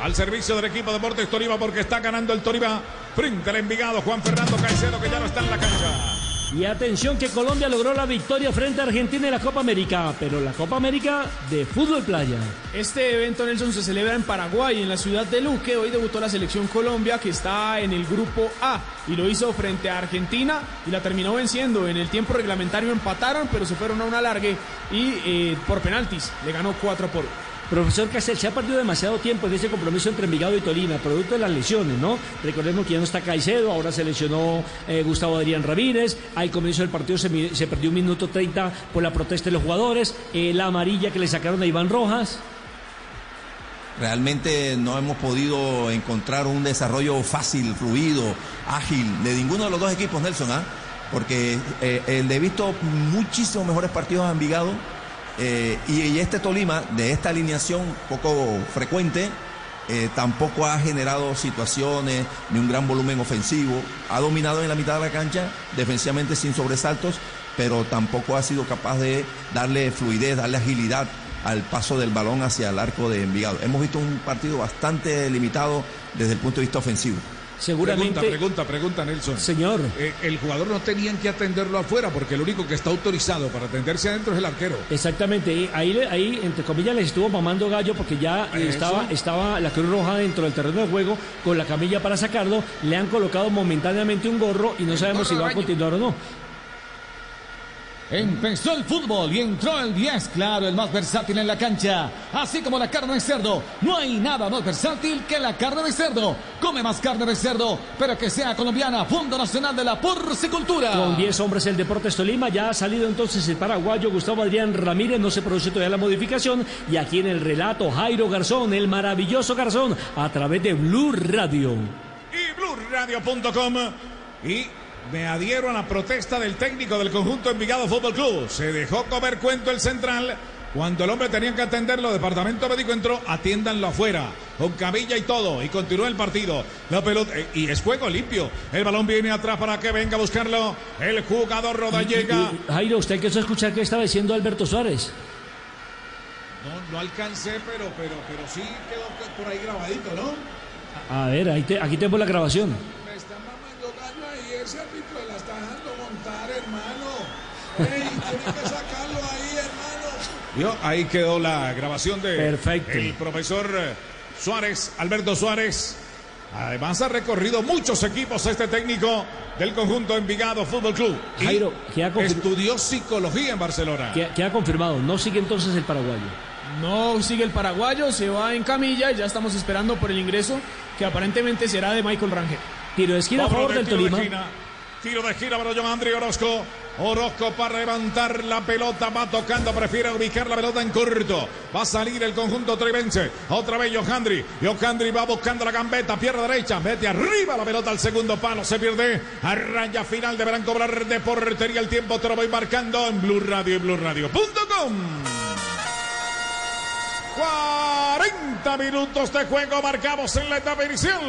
Al servicio del equipo de Deportes Tolima porque está ganando el Tolima frente al Envigado Juan Fernando Caicedo que ya no está en la cancha. Y atención que Colombia logró la victoria frente a Argentina en la Copa América, pero la Copa América de fútbol playa. Este evento, Nelson, se celebra en Paraguay, en la ciudad de Luque. Hoy debutó la selección Colombia, que está en el grupo A, y lo hizo frente a Argentina y la terminó venciendo. En el tiempo reglamentario empataron, pero se fueron a un alargue y eh, por penaltis le ganó 4 por 1. Profesor Casel, se ha perdido demasiado tiempo en ese compromiso entre Envigado y Tolima, producto de las lesiones, ¿no? Recordemos que ya no está Caicedo, ahora se lesionó eh, Gustavo Adrián Ramírez, al comienzo del partido se, perdió un minuto 30 por la protesta de los jugadores, eh, la amarilla que le sacaron a Iván Rojas. Realmente no hemos podido encontrar un desarrollo fácil, fluido, ágil de ninguno de los dos equipos, Nelson, ¿ah? Porque eh, le he visto muchísimos mejores partidos a Envigado Eh, y, este Tolima, de esta alineación poco frecuente, eh, tampoco ha generado situaciones ni un gran volumen ofensivo. Ha dominado en la mitad de la cancha, defensivamente sin sobresaltos, pero tampoco ha sido capaz de darle fluidez, darle agilidad al paso del balón hacia el arco de Envigado. Hemos visto un partido bastante limitado desde el punto de vista ofensivo. Seguramente. Pregunta, pregunta, pregunta, Nelson. Señor. Eh, el jugador no tenían que atenderlo afuera porque el único que está autorizado para atenderse adentro es el arquero. Exactamente, ahí, ahí entre comillas les estuvo mamando gallo porque ya eh, Eso. estaba, estaba la Cruz Roja dentro del terreno de juego con la camilla para sacarlo, le han colocado momentáneamente un gorro y no sabemos si va a continuar o no. Empezó el fútbol y entró el 10, claro, el más versátil en la cancha. Así como la carne de cerdo. No hay nada más versátil que la carne de cerdo. Come más carne de cerdo, pero que sea colombiana. Fondo Nacional de la Porcicultura. Con 10 hombres el Deportes Tolima, ya ha salido entonces el paraguayo Gustavo Adrián Ramírez, no se produce todavía la modificación. Y aquí en el relato Jairo Garzón, el maravilloso Garzón, a través de Blue Radio. y blurradio.com y me adhiero a la protesta del técnico del conjunto Envigado Fútbol Club. Se dejó comer cuento el central. Cuando el hombre tenía que atenderlo, departamento médico entró, atiéndanlo afuera, con cabilla y todo, y continúa el partido. La pelota, eh, y es juego limpio. El balón viene atrás para que venga a buscarlo. El jugador Rodallega. Jairo, ¿usted a escuchar qué estaba diciendo Alberto Suárez? No, no alcancé, pero, pero, pero sí quedó por ahí grabadito, ¿no? A ver, ahí te- aquí tenemos la grabación. Ese árbitro la está dejando montar, hermano. Ey, tiene que sacarlo ahí, hermano. ¿Vio? Ahí quedó la grabación de Perfecto. el profesor eh, Suárez, Alberto Suárez. Además ha recorrido muchos equipos este técnico del conjunto Envigado Fútbol Club. Jairo, estudió psicología en Barcelona. Queda, queda confirmado, no sigue entonces el paraguayo. No sigue el paraguayo, se va en camilla y ya estamos esperando por el ingreso que aparentemente será de Michael Rangel. Tiro de esquina a favor de del de Tolima. esquina. Tiro de esquina para John Andri Orozco. Orozco para levantar la pelota, va tocando, prefiere ubicar la pelota en corto. Va a salir el conjunto tribense. Otra vez Johandri. Johandri va buscando la gambeta, pierna derecha, mete arriba la pelota al segundo palo, se pierde. A raya final deberán cobrar de portería el tiempo, te lo voy marcando en Blue Radio y BlueRadio.com. 40 minutos de juego marcados en la etapa inicial.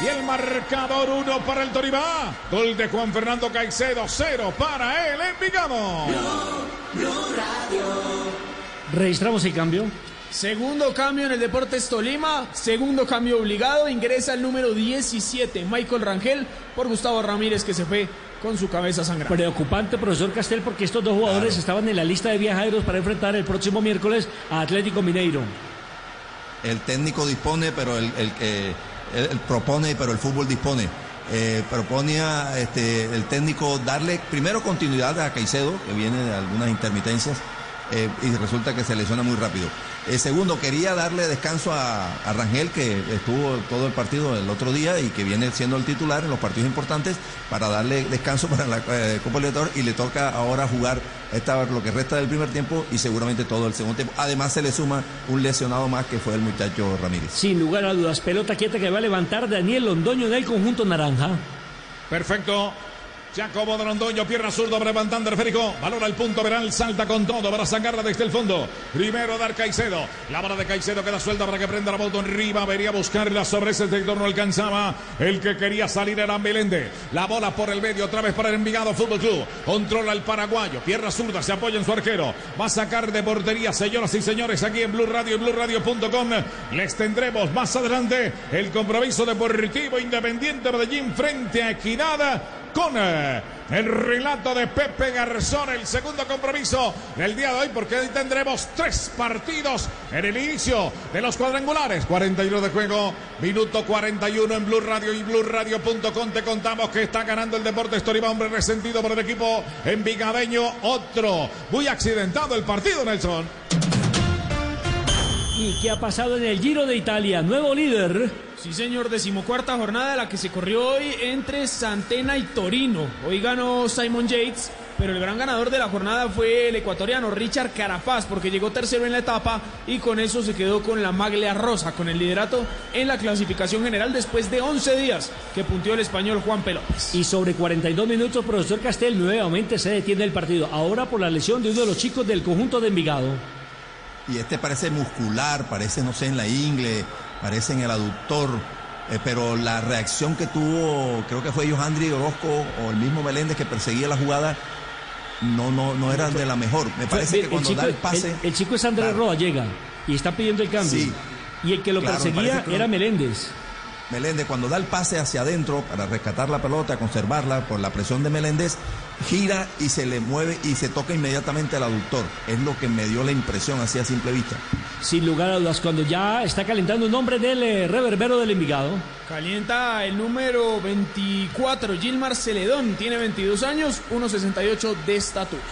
Y el marcador 1 para el Toribá. Gol de Juan Fernando Caicedo, 0 para el Envigado. Registramos el cambio. Segundo cambio en el Deportes Tolima, segundo cambio obligado, ingresa el número 17, Michael Rangel, por Gustavo Ramírez que se fue con su cabeza sangrada. Preocupante, profesor Castel, porque estos dos jugadores estaban en la lista de viajeros para enfrentar el próximo miércoles a Atlético Mineiro. El técnico dispone, pero el, el que propone, pero el fútbol dispone. Eh, proponía este, el técnico darle primero continuidad a Caicedo, que viene de algunas intermitencias, eh, y resulta que se lesiona muy rápido. Eh, segundo, quería darle descanso a, a Rangel, que estuvo todo el partido el otro día y que viene siendo el titular en los partidos importantes, para darle descanso para la eh, Copa Libertadores y le toca ahora jugar esta, lo que resta del primer tiempo y seguramente todo el segundo tiempo. Además se le suma un lesionado más que fue el muchacho Ramírez. Sin lugar a dudas, pelota quieta que va a levantar Daniel Londoño del conjunto naranja. Perfecto. Se acomoda Londoño, pierna zurdo, levantando el Férico. Valora el punto, Veral salta con todo para sacarla desde el fondo. Primero dar Caicedo. La bola de Caicedo queda suelta para que prenda la moto arriba. Vería buscarla sobre ese sector, no alcanzaba. El que quería salir era Meléndez. La bola por el medio, otra vez para el Envigado Fútbol Club. Controla el paraguayo, pierna zurda, se apoya en su arquero. Va a sacar de portería, señoras y señores, aquí en Blue Radio y BlueRadio.com. Les tendremos más adelante el compromiso deportivo Independiente Medellín frente a Equidad con eh, el relato de Pepe Garzón, el segundo compromiso del día de hoy, porque hoy tendremos tres partidos en el inicio de los cuadrangulares. 41 de juego, minuto 41 en Blue Radio y BlueRadio.com. Te contamos que está ganando el Deportes Tolima, hombre resentido por el equipo envigadeño. Otro muy accidentado el partido, Nelson. ¿Y qué ha pasado en el Giro de Italia? Nuevo líder. Sí, señor, decimocuarta jornada la que se corrió hoy entre Santena y Torino. Hoy ganó Simon Yates pero el gran ganador de la jornada fue el ecuatoriano Richard Carapaz, porque llegó tercero en la etapa y con eso se quedó con la maglia rosa, con el liderato en la clasificación general después de 11 días que puntió el español Juan Pelópez. Y sobre 42 minutos, profesor Castel, nuevamente se detiene el partido, ahora por la lesión de uno de los chicos del conjunto de Envigado. Y este parece muscular, parece, no sé, en la ingle, parece en el aductor. Eh, pero la reacción que tuvo, creo que fue Johandri Orozco o el mismo Meléndez que perseguía la jugada, no, no, no era de la mejor. Me parece que cuando chico, da el pase. El, chico es Andrés Claro. Roa, llega y está pidiendo el cambio. Sí. Y el que lo Claro, perseguía que- era Meléndez. Meléndez, cuando da el pase hacia adentro para rescatar la pelota, conservarla por la presión de Meléndez, gira y se le mueve y se toca inmediatamente al aductor. Es lo que me dio la impresión así a simple vista. Sin lugar a dudas, cuando ya está calentando un nombre del eh, reverbero del Envigado. Calienta el número 24, Gilmar Celedón, tiene 22 años, 1.68 de estatura.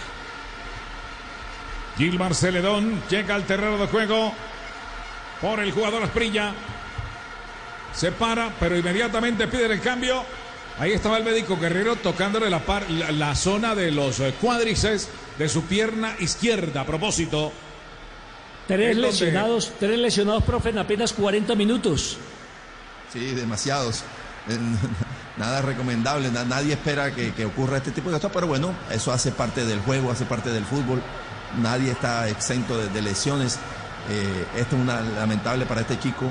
Gilmar Celedón llega al terreno de juego por el jugador Asprilla. Se para, pero inmediatamente pide el cambio. Ahí estaba el médico Guerrero tocándole la, par- la, la zona de los eh, cuádriceps de su pierna izquierda. A propósito, Tres donde- lesionados, tres lesionados, profe, en apenas 40 minutos. Sí, demasiados. Nada recomendable, na- nadie espera que, que ocurra este tipo de cosas, pero bueno, eso hace parte del juego, hace parte del fútbol. Nadie está exento de, de lesiones. Eh, esto es una lamentable para este chico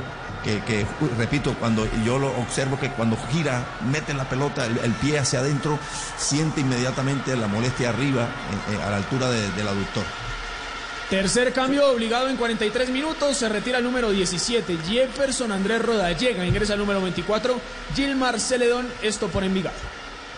que, repito, cuando yo lo observo que cuando gira, mete la pelota, el, pie hacia adentro, siente inmediatamente la molestia arriba, eh, eh, a la altura de- del aductor. Tercer cambio obligado en 43 minutos. Se retira el número 17. Jefferson Andrés Roda llega, ingresa el número 24. Gilmar Celedón, esto por Envigado.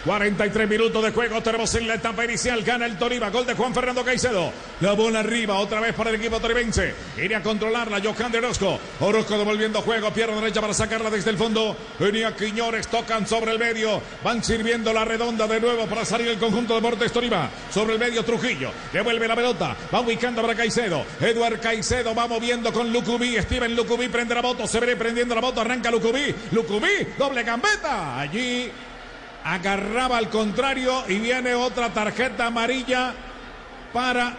43 minutos de juego. Tenemos en la etapa inicial. Gana el Tolima. Gol de Juan Fernando Caicedo. La bola arriba. Otra vez para el equipo toribense. Iría a controlarla. Johan de Orozco. Orozco devolviendo juego. Pierna derecha para sacarla desde el fondo. Venía Quiñones. Tocan sobre el medio. Van sirviendo la redonda de nuevo para salir el conjunto de Deportes Tolima. Sobre el medio Trujillo. Devuelve la pelota. Va ubicando para Caicedo. Eduard Caicedo va moviendo con Lucubí. Steven Lucubí prende la moto. Se ve prendiendo la moto. Arranca Lucubí. Lucubí. Doble gambeta. Allí agarraba al contrario y viene otra tarjeta amarilla para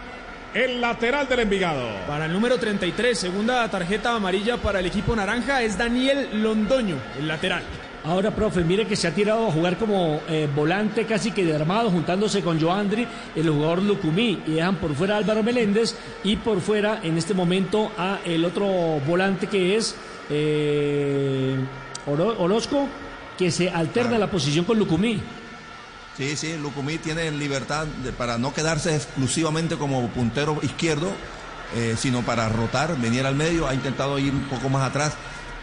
el lateral del Envigado. Para el número 33, segunda tarjeta amarilla para el equipo naranja, es Daniel Londoño, el lateral. Ahora, profe, mire que se ha tirado a jugar como eh, volante casi que de armado, juntándose con Joandri, el jugador Lucumí, y dejan por fuera a Álvaro Meléndez y por fuera en este momento a el otro volante que es eh, Oro- Orozco, que se alterna la posición con Lucumí. Sí, sí, Lucumí tiene libertad de- para no quedarse exclusivamente como puntero izquierdo, eh, sino para rotar, venir al medio, ha intentado ir un poco más atrás.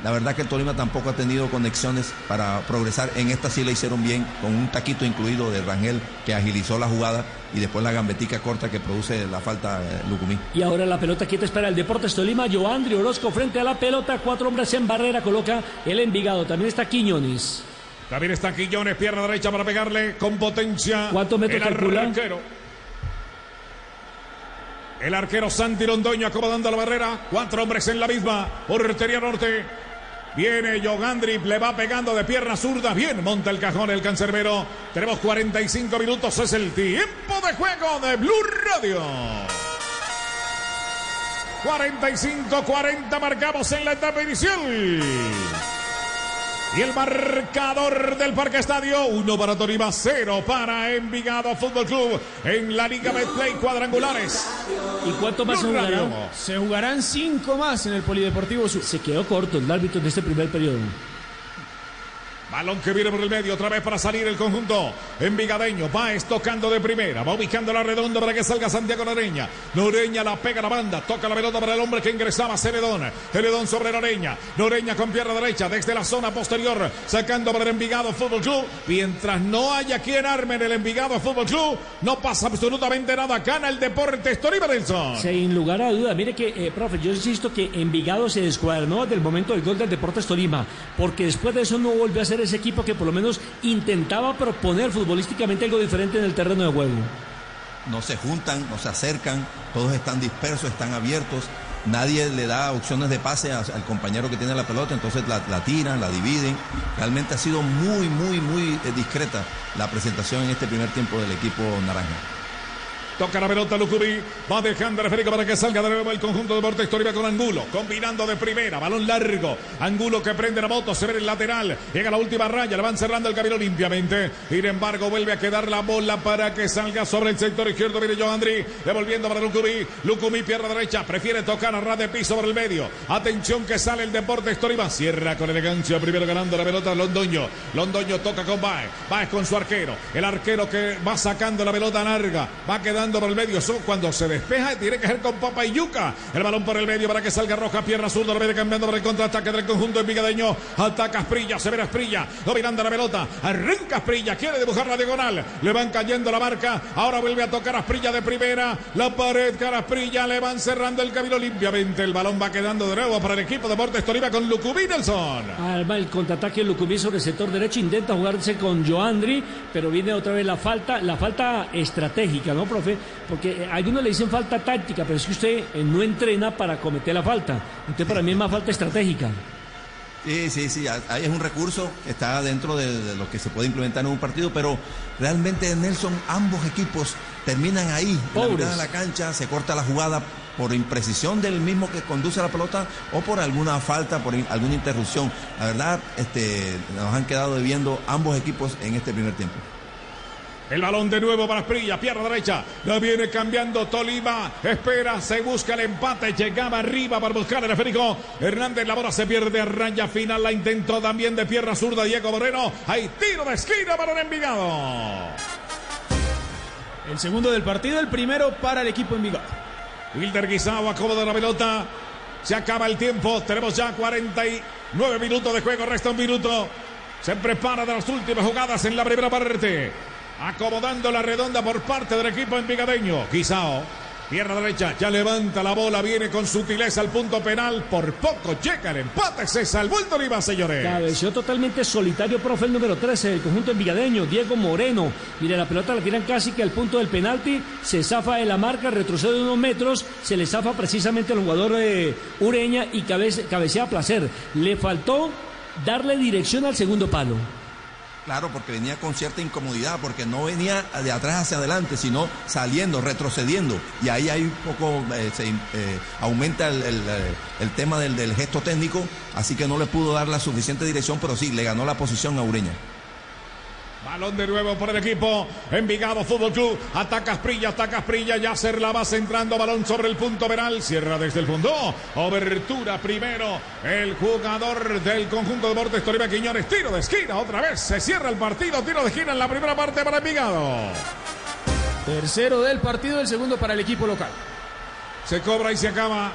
La verdad que el Tolima tampoco ha tenido conexiones para progresar. En esta sí le hicieron bien, con un taquito incluido de Rangel que agilizó la jugada y después la gambetica corta que produce la falta eh, Lucumí. Y ahora la pelota quieta espera el Deportes Tolima. Joandri Orozco frente a la pelota. Cuatro hombres en barrera. Coloca el Envigado. También está Quiñones. También está Quiñones, pierna derecha para pegarle con potencia. ¿Cuántos metros el calcula? arquero. El arquero Santi Londoño acomodando la barrera. Cuatro hombres en la misma. Portería norte. Viene Yogandri, le va pegando de pierna zurda. Bien, monta el cajón el cancerbero. Tenemos 45 minutos. Es el tiempo de juego de Blue Radio. 45-40 marcamos en la etapa inicial. Y el marcador del Parque Estadio, uno para Tolima, cero para Envigado Fútbol Club en la Liga Betplay cuadrangulares. ¿Y cuánto más se Blue jugará? Radio. Se jugarán cinco más en el Polideportivo Sur. Se quedó corto el árbitro en este primer periodo. Balón que viene por el medio, otra vez para salir el conjunto envigadeño. Va tocando de primera, va ubicando la redonda para que salga Santiago Noreña. Noreña la pega la banda, toca la pelota para el hombre que ingresaba, Celedón. Celedón sobre Noreña. Noreña con pierna derecha desde la zona posterior, sacando para el Envigado Fútbol Club. Mientras no haya quien arme en el Envigado Fútbol Club, no pasa absolutamente nada. Gana el Deportes Tolima Nelson. Sin lugar a duda, mire que, eh, profe, yo insisto que Envigado se descuadernó desde el momento del gol del Deportes Tolima, porque después de eso no volvió a ser ese equipo que por lo menos intentaba proponer futbolísticamente algo diferente en el terreno de juego. no se juntan, no se acercan, todos están dispersos, están abiertos, nadie le da opciones de pase al compañero que tiene la pelota, entonces la, la tiran, la dividen. Realmente ha sido muy, muy, muy eh, discreta la presentación en este primer tiempo del equipo naranja. Toca la pelota Lucubí. Va dejando a Federico para que salga de nuevo el conjunto de Deportes Tolima con Angulo. Combinando de primera. Balón largo. Angulo que prende la moto. Se ve el lateral. Llega la última raya. Le van cerrando el camino limpiamente. Sin embargo, vuelve a quedar la bola para que salga sobre el sector izquierdo. Viene Joandri. Devolviendo para Lucubí. Lucubí pierna derecha. Prefiere tocar a ras de piso por el medio. Atención que sale el Deportes Tolima. Cierra con elegancia. Primero ganando la pelota Londoño. Londoño toca con Baez. Baez con su arquero. El arquero que va sacando la pelota larga. Va quedando por el medio. Son cuando se despeja, tiene que ser con Papa y Yuca. El balón por el medio para que salga Roja, pierna zurda, lo viene cambiando por el contraataque del conjunto envigadeño. Ataca Asprilla, se ve Asprilla, dominando la pelota. Arranca Asprilla, quiere dibujar la diagonal. Le van cayendo la marca. Ahora vuelve a tocar Asprilla de primera. La pared, cara Asprilla, le van cerrando el camino limpiamente. El balón va quedando de nuevo para el equipo de Deportes Tolima con Lucubí Nelson. va el contraataque Lucubí sobre el sector derecho, intenta jugarse con Joandri, pero viene otra vez la falta, la falta estratégica, ¿no, profe? Porque algunos le dicen falta táctica, pero es que usted eh, no entrena para cometer la falta. Entonces para mí es más falta estratégica. Sí, sí, sí, ahí es un recurso que está dentro de, lo que se puede implementar en un partido, pero realmente Nelson, ambos equipos terminan ahí, en la de la cancha, se corta la jugada por imprecisión del mismo que conduce la pelota o por alguna falta, por alguna interrupción. La verdad, este, nos han quedado debiendo ambos equipos en este primer tiempo. El balón de nuevo para Sprilla, pierna derecha. La viene cambiando Tolima. Espera, se busca el empate. Llegaba arriba para buscar el Federico. Hernández la bola se pierde a raya final. La intentó también de pierna zurda Diego Moreno. Hay tiro de esquina para el Envigado. El segundo del partido, el primero para el equipo Envigado. Wilder Guisao acomoda la pelota. Se acaba el tiempo. Tenemos ya 49 minutos de juego. Resta un minuto. Se prepara de las últimas jugadas en la primera parte. Acomodando la redonda por parte del equipo envigadeño. Quizao. Pierna derecha, ya levanta la bola, viene con sutileza al punto penal. Por poco llega el empate, se salvó el Tolima, señores. Cabeció totalmente solitario, profe, el número 13 del conjunto envigadeño, Diego Moreno. Mire, la pelota la tiran casi que al punto del penalti, se zafa de la marca, retrocede unos metros, se le zafa precisamente al jugador de Ureña y cabecea a placer. Le faltó darle dirección al segundo palo. Claro, porque venía con cierta incomodidad, porque no venía de atrás hacia adelante, sino saliendo, retrocediendo. Y ahí hay un poco, eh, se eh, aumenta el, el, tema del, del gesto técnico, así que no le pudo dar la suficiente dirección, pero sí, le ganó la posición a Ureña. Balón de nuevo por el equipo. Envigado Fútbol Club. Ataca Asprilla, ataca Asprilla. Ya se la va centrando. Balón sobre el punto penal. Cierra desde el fondo. Obertura primero. El jugador del conjunto de Deportes Toribia Quiñones. Tiro de esquina. Otra vez se cierra el partido. Tiro de esquina en la primera parte para Envigado. Tercero del partido. El segundo para el equipo local. Se cobra y se acaba.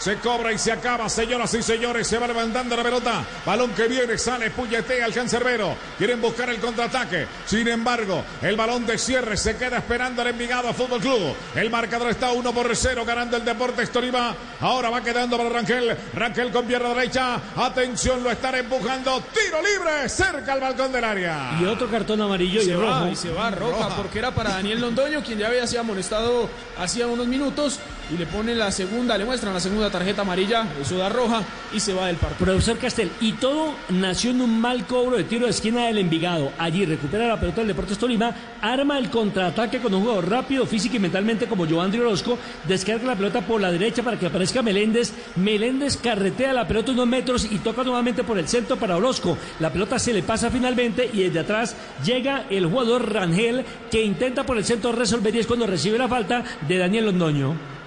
Se cobra y se acaba, señoras y señores. Se va levantando la pelota. Balón que viene, sale, puñetea al cancerbero. Quieren buscar el contraataque. Sin embargo, el balón de cierre se queda esperando el Envigado Fútbol Club. El marcador está 1 por 0 ganando el Deportes Tolima. Ahora va quedando para Rangel. Rangel con pierna derecha. Atención, lo están empujando. Tiro libre cerca al balcón del área. Y otro cartón amarillo y, rojo. y se va roja, porque era para Daniel Londoño, quien ya había sido amonestado hacía unos minutos. Y le pone la segunda, le muestran la segunda tarjeta amarilla, eso da roja y se va del partido. Profesor Castel, y todo nació en un mal cobro de tiro de esquina del Envigado. Allí recupera la pelota del Deportes Tolima, arma el contraataque con un jugador rápido, físico y mentalmente como Joandri Orozco, descarga la pelota por la derecha para que aparezca Meléndez. Meléndez carretea la pelota unos metros y toca nuevamente por el centro para Orozco. La pelota se le pasa finalmente y desde atrás llega el jugador Rangel que intenta por el centro resolver y es cuando recibe la falta de Daniel Londoño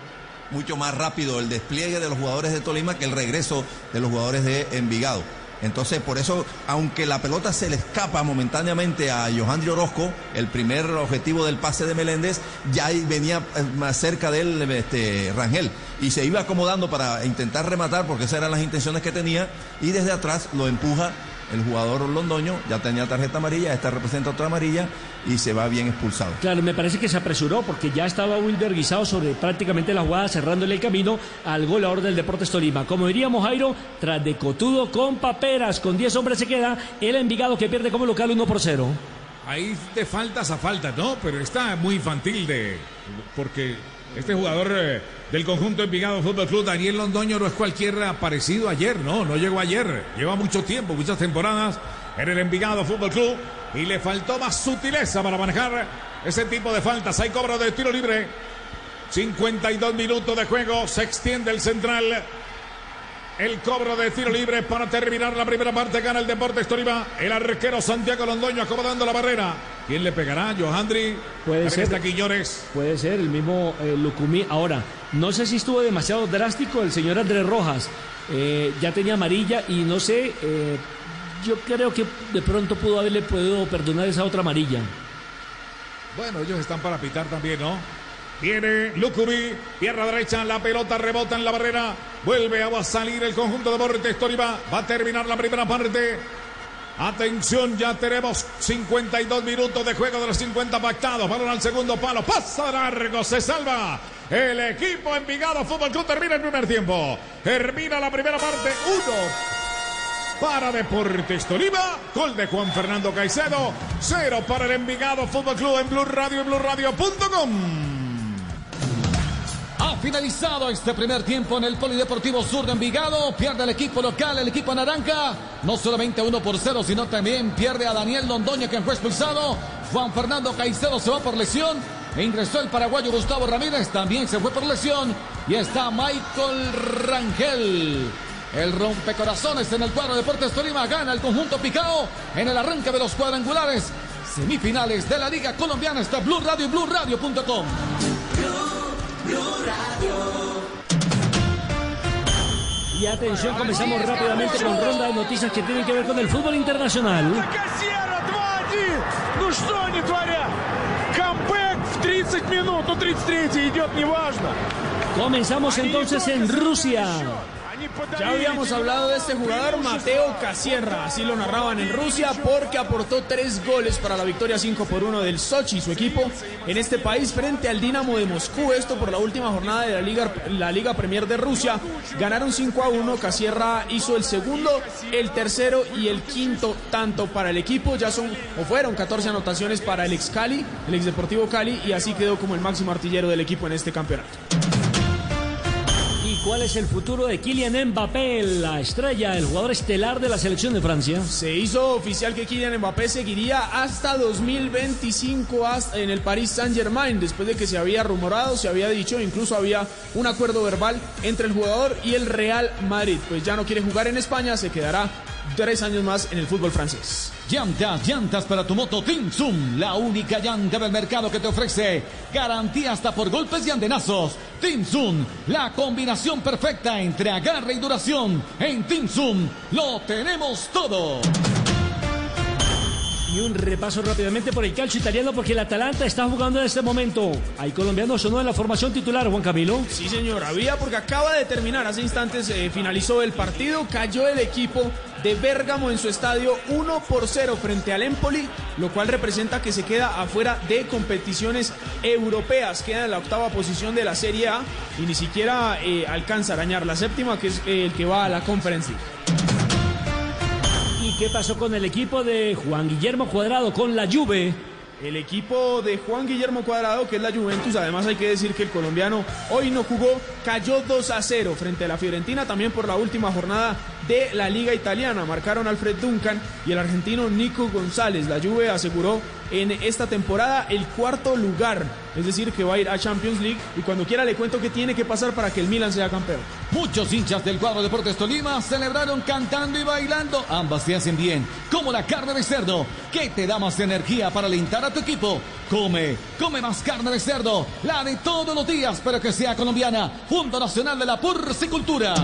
mucho más rápido el despliegue de los jugadores de Tolima que el regreso de los jugadores de Envigado. Entonces, por eso, aunque la pelota se le escapa momentáneamente a Johandri Orozco, el primer objetivo del pase de Meléndez, ya venía eh, más cerca de él este, Rangel. Y se iba acomodando para intentar rematar, porque esas eran las intenciones que tenía, y desde atrás lo empuja el jugador londoño, ya tenía tarjeta amarilla, esta representa otra amarilla y se va bien expulsado. Claro, me parece que se apresuró porque ya estaba Wilder guisado sobre prácticamente la jugada, cerrándole el camino al goleador del Deportes Tolima. Como diríamos, Jairo, tras de Cotudo con paperas, con 10 hombres se queda el Envigado que pierde como local 1 por 0. Ahí de faltas a falta, ¿no? Pero está muy infantil de. Porque este jugador eh, del conjunto Envigado Fútbol Club, Daniel Londoño, no es cualquier aparecido ayer, no, no llegó ayer. Lleva mucho tiempo, muchas temporadas en el Envigado Fútbol Club y le faltó más sutileza para manejar ese tipo de faltas. Hay cobro de tiro libre. 52 minutos de juego. Se extiende el central. El cobro de tiro libre para terminar la primera parte. Gana el Deportes Tolima. El arquero Santiago Londoño acomodando la barrera. ¿Quién le pegará? Johandri. Puede ser. Quiñones. Puede ser el mismo eh, Lucumí. Ahora, no sé si estuvo demasiado drástico el señor Andrés Rojas. Eh, ya tenía amarilla y no sé. eh, yo creo que de pronto pudo haberle podido perdonar esa otra amarilla. Bueno, ellos están para pitar también, ¿no? Viene Lucubi, pierna derecha, la pelota rebota en la barrera. Vuelve a salir el conjunto de Deportes Tolima. Va a terminar la primera parte. Atención, ya tenemos 52 minutos de juego de los 50 pactados. Balón al segundo palo. Pasa largo, se salva. El equipo Envigado Fútbol Club termina el primer tiempo. Termina la primera parte. Uno para Deportes Tolima. Gol de Juan Fernando Caicedo. Cero para el Envigado Fútbol Club en Blue Radio y BlueRadio.com. Finalizado este primer tiempo en el Polideportivo Sur de Envigado. Pierde el equipo local, el equipo naranja. No solamente 1 por 0, sino también pierde a Daniel Londoño, quien fue expulsado. Juan Fernando Caicedo se va por lesión. E ingresó el paraguayo Gustavo Ramírez, también se fue por lesión. Y está Michael Rangel. El rompecorazones en el cuadro de Deportes Tolima gana el conjunto Picao en el arranque de los cuadrangulares. Semifinales de la Liga Colombiana está Blue Radio y BlueRadio.com. Y atención, comenzamos rápidamente con ronda de noticias que tienen que ver con el fútbol internacional. Кассера 2-1. Ну что они творят? Камбэк в 30 минут. Ну 33 идет, неважно. Comenzamos entonces en Rusia. Ya habíamos hablado de este jugador, Mateo Casierra, así lo narraban en Rusia, porque aportó tres goles para la victoria 5 por 1 del Sochi, su equipo, en este país frente al Dinamo de Moscú. Esto por la última jornada de la Liga, la Liga Premier de Rusia. Ganaron 5 a 1. Casierra hizo el segundo, el tercero y el quinto tanto para el equipo. Ya son o fueron 14 anotaciones para el ex Cali, el ex Deportivo Cali, y así quedó como el máximo artillero del equipo en este campeonato. ¿Y cuál es el futuro de Kylian Mbappé, la estrella, el jugador estelar de la selección de Francia? Se hizo oficial que Kylian Mbappé seguiría hasta 2025 hasta- en el Paris Saint-Germain, después de que se había rumorado, se había dicho, incluso había un acuerdo verbal entre el jugador y el Real Madrid. Pues ya no quiere jugar en España, se quedará tres años más en el fútbol francés. Llantas, llantas para tu moto Team Zoom, la única llanta del mercado que te ofrece garantía hasta por golpes y andenazos. Team Zoom, la combinación perfecta entre agarre y duración. En Team Zoom lo tenemos todo. Y un repaso rápidamente por el calcio italiano porque el Atalanta está jugando en este momento. Hay colombianos o no en la formación titular, Juan Camilo. Sí, señor, había porque acaba de terminar, hace instantes eh, finalizó el partido, cayó el equipo de Bérgamo en su estadio 1 por 0 frente al Empoli, lo cual representa que se queda afuera de competiciones europeas, queda en la octava posición de la Serie A y ni siquiera eh, alcanza a arañar la séptima, que es eh, el que va a la Conference League. ¿Y qué pasó con el equipo de Juan Guillermo Cuadrado, con la Juve? El equipo de Juan Guillermo Cuadrado, que es la Juventus, además hay que decir que el colombiano hoy no jugó, cayó 2 a 0 frente a la Fiorentina, también por la última jornada de la Liga Italiana. Marcaron Alfred Duncan y el argentino Nico González. La Juve aseguró en esta temporada el cuarto lugar, es decir, que va a ir a Champions League y cuando quiera le cuento qué tiene que pasar para que el Milan sea campeón. Muchos hinchas del cuadro Deportes Tolima celebraron cantando y bailando. Ambas te hacen bien, como la carne de cerdo, que te da más energía para alentar a tu equipo. Come, come más carne de cerdo, la de todos los días, pero que sea colombiana. Fondo Nacional de la Porcicultura.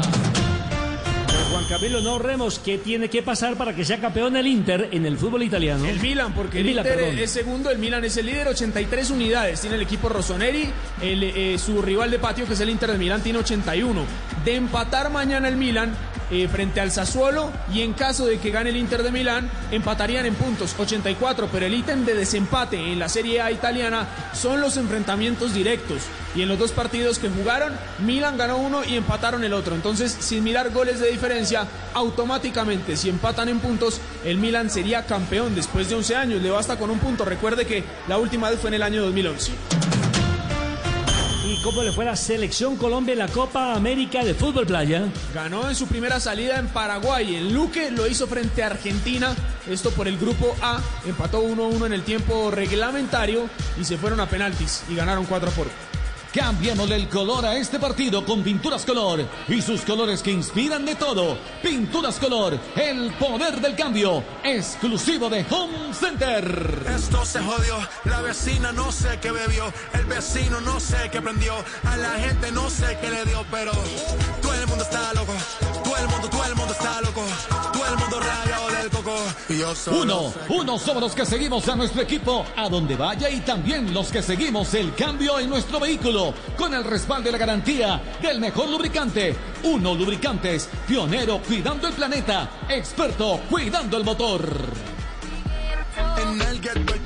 Juan Camilo, no ahorremos. ¿Qué tiene que pasar para que sea campeón el Inter en el fútbol italiano? El Milan, porque el, Milan, Inter perdón. es segundo, el Milan es el líder, 83 unidades. Tiene el equipo Rossoneri, el, eh, su rival de patio, que es el Inter de Milán, tiene 81. De empatar mañana el Milan eh, frente al Sassuolo, y en caso de que gane el Inter de Milán, empatarían en puntos, 84. Pero el ítem de desempate en la Serie A italiana son los enfrentamientos directos. Y en los dos partidos que jugaron, Milan ganó uno y empataron el otro. Entonces, sin mirar goles de diferencia, automáticamente, si empatan en puntos, el Milan sería campeón después de 11 años. Le basta con un punto. Recuerde que la última vez fue en el año 2011. Cómo le fue la selección Colombia en la Copa América de Fútbol Playa. Ganó en su primera salida en Paraguay. El Luque lo hizo frente a Argentina. Esto por el grupo A. Empató 1-1 en el tiempo reglamentario y se fueron a penaltis y ganaron 4 por 1. Cambiémosle el color a este partido con Pinturas Color y sus colores que inspiran de todo. Pinturas Color, el poder del cambio, exclusivo de Home Center. Esto se jodió, la vecina no sé qué bebió, el vecino no sé qué prendió, a la gente no sé qué le dio, pero todo el mundo está loco, todo el mundo, todo el mundo está loco, Uno, uno somos los que seguimos a nuestro equipo a donde vaya y también los que seguimos el cambio en nuestro vehículo con el respaldo y la garantía del mejor lubricante. Uno Lubricantes, pionero cuidando el planeta, experto cuidando el motor.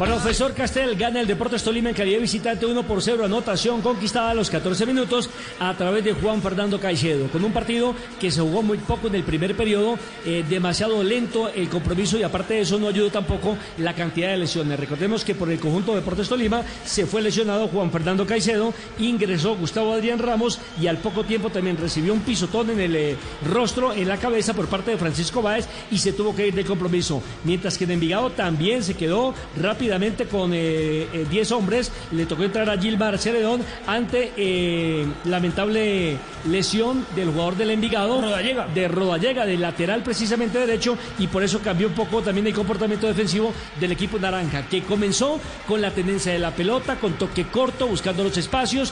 Profesor Castel gana el Deportes Tolima en calidad visitante 1 por 0, anotación conquistada a los 14 minutos a través de Juan Fernando Caicedo, con un partido que se jugó muy poco en el primer periodo, eh, demasiado lento el compromiso y aparte de eso no ayudó tampoco la cantidad de lesiones. Recordemos que por el conjunto de Deportes Tolima se fue lesionado Juan Fernando Caicedo, ingresó Gustavo Adrián Ramos y al poco tiempo también recibió un pisotón en el eh, rostro, en la cabeza por parte de Francisco Báez y se tuvo que ir del compromiso. Mientras que en Envigado también se quedó rápidamente con eh, eh, 10 hombres. Le tocó entrar a Gilmar Ceredón ante eh, lamentable lesión del jugador del Envigado. De Rodallega, del lateral precisamente derecho. Y por eso cambió un poco también el comportamiento defensivo del equipo naranja, que comenzó con la tendencia de la pelota, con toque corto, buscando los espacios.